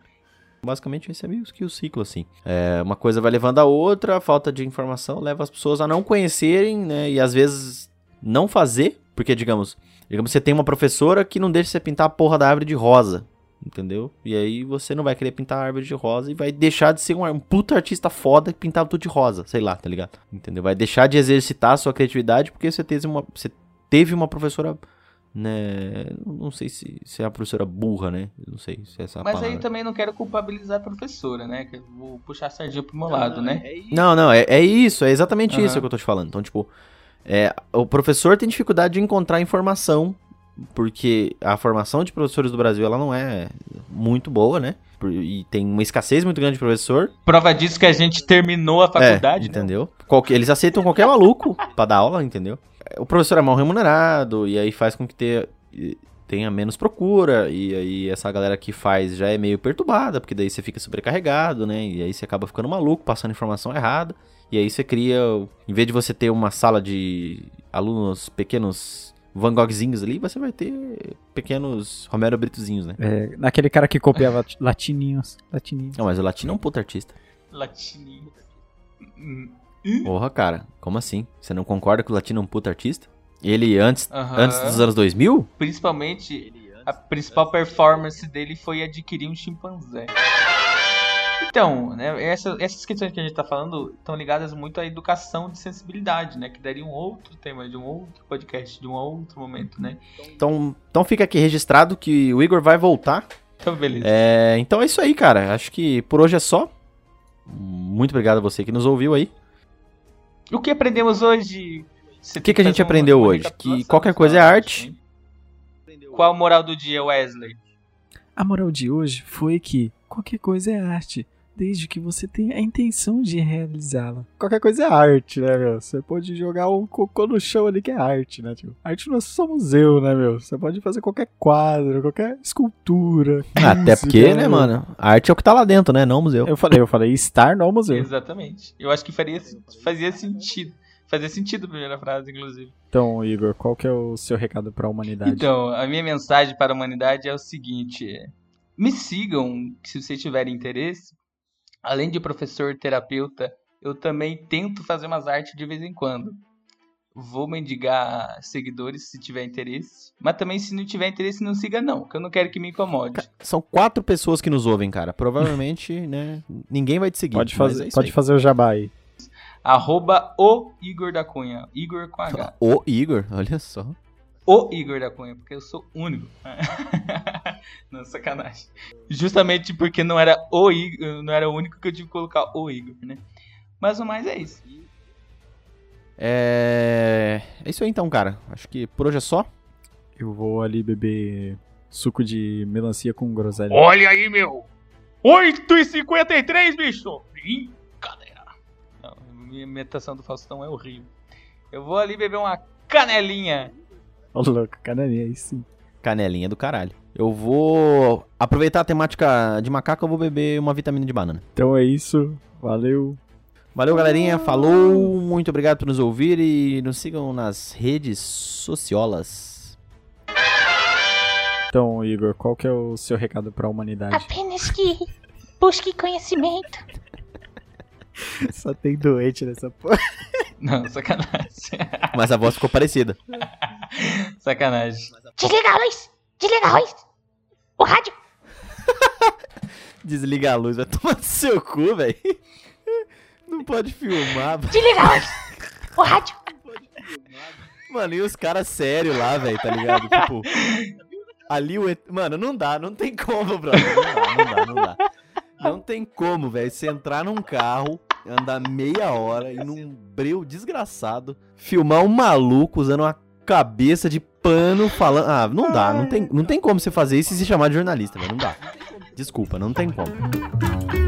Basicamente, esse é meio que o ciclo, assim. É, uma coisa vai levando a outra, a falta de informação leva as pessoas a não conhecerem, né? E às vezes não fazer, porque, digamos, digamos você tem uma professora que não deixa você pintar a porra da árvore de rosa, entendeu? E aí você não vai querer pintar a árvore de rosa e vai deixar de ser um, um puta artista foda que pintava tudo de rosa, sei lá, tá ligado? Entendeu? Vai deixar de exercitar a sua criatividade porque você teve uma, você teve uma professora, né? Não sei se, se é a professora burra, né? Não sei se é essa Mas palavra. aí também não quero culpabilizar a professora, né? Vou puxar a sardinha pro meu lado, né? Não, não, é, é isso, é exatamente Aham. isso que eu tô te falando. Então, tipo, é, o professor tem dificuldade de encontrar informação, porque a formação de professores do Brasil, ela não é muito boa, né? E tem uma escassez muito grande de professor. Prova disso que a gente terminou a faculdade, é, né? entendeu? Qualquer- eles aceitam qualquer maluco pra dar aula, entendeu? O professor é mal remunerado, e aí faz com que ter- tenha menos procura, e aí essa galera que faz já é meio perturbada, porque daí você fica sobrecarregado, né? E aí você acaba ficando maluco, passando informação errada. E aí você cria, em vez de você ter uma sala de alunos pequenos Van Goghzinhos ali, você vai ter pequenos Romero Britozinhos, né? É, naquele cara que copiava latininhos. Latininhos. Não, mas o latino é um puta artista. Latininho. Hum, Porra, cara, como assim? Você não concorda que o latino é um puta artista? Ele antes, antes dos anos 2000? Principalmente, a principal performance dele foi adquirir um chimpanzé. Então, né, essa- essas questões que a gente tá falando estão ligadas muito à educação de sensibilidade, né? Que daria um outro tema de um outro podcast, de um outro momento, né? Então, então fica aqui registrado que o Igor vai voltar. Então, beleza. É, então é isso aí, cara. Acho que por hoje é só. Muito obrigado a você que nos ouviu aí. O que aprendemos hoje? O que que a gente aprendeu uma hoje? Que qualquer coisa é arte. Qual a moral do dia, Wesley? A moral de hoje foi que qualquer coisa é arte, desde que você tenha a intenção de realizá-la. Qualquer coisa é arte, né, meu? Você pode jogar um cocô no chão ali que é arte, né, tio? Arte não é só museu, né, meu? Você pode fazer qualquer quadro, qualquer escultura. Até música, porque, né, meu? mano? A arte é o que tá lá dentro, né? Não o museu. Eu falei, eu falei estar no museu. Exatamente. Eu acho que faria, fazia sentido. Fazia sentido a primeira frase, inclusive. Então, Igor, qual que é o seu recado pra humanidade? Então, a minha mensagem para a humanidade é o seguinte: é, me sigam se vocês tiverem interesse. Além de professor terapeuta, eu também tento fazer umas artes de vez em quando. Vou mendigar seguidores se tiver interesse. Mas também, se não tiver interesse, não siga, não, que eu não quero que me incomode. São quatro pessoas que nos ouvem, cara. Provavelmente, né? Ninguém vai te seguir. Pode fazer, é pode aí. fazer o jabá aí. Arroba o Igor da Cunha. Igor com H. O Igor, olha só. o Igor da Cunha, porque eu sou único. não, sacanagem. Justamente porque não era o Igor, não era o único que eu tive que colocar o Igor, né? Mas o mais é isso. É... é isso aí então, cara. Acho que por hoje é só. Eu vou ali beber suco de melancia com groselha. Olha aí, meu! 8h53, bicho! Brincadeira. Não, minha imitação do Faustão é horrível. Eu vou ali beber uma canelinha. Ô, louco, canelinha aí sim. Canelinha do caralho. Eu vou aproveitar a temática de macaco, eu vou beber uma vitamina de banana. Então é isso. Valeu. Valeu, galerinha. Falou. Muito obrigado por nos ouvir e nos sigam nas redes sociolas. Então, Igor, qual que é o seu recado pra humanidade? Apenas que busque conhecimento. Só tem doente nessa porra. Não, sacanagem. Mas a voz ficou parecida. sacanagem. Desliga a luz! Desliga a luz! O rádio! Desliga a luz, vai tomar no seu cu, velho. Não pode filmar. Desliga a luz! O rádio! Mano, e os caras sérios lá, velho, tá ligado? Tipo, ali o. et- Mano, não dá, não tem como, brother. Não dá, não dá, não dá. Não tem como, velho. Você entrar num carro, andar meia hora e num breu desgraçado, filmar um maluco usando uma cabeça de pano falando. Ah, não dá, não tem, não tem como você fazer isso e se chamar de jornalista, velho. Não dá. Desculpa, não tem como.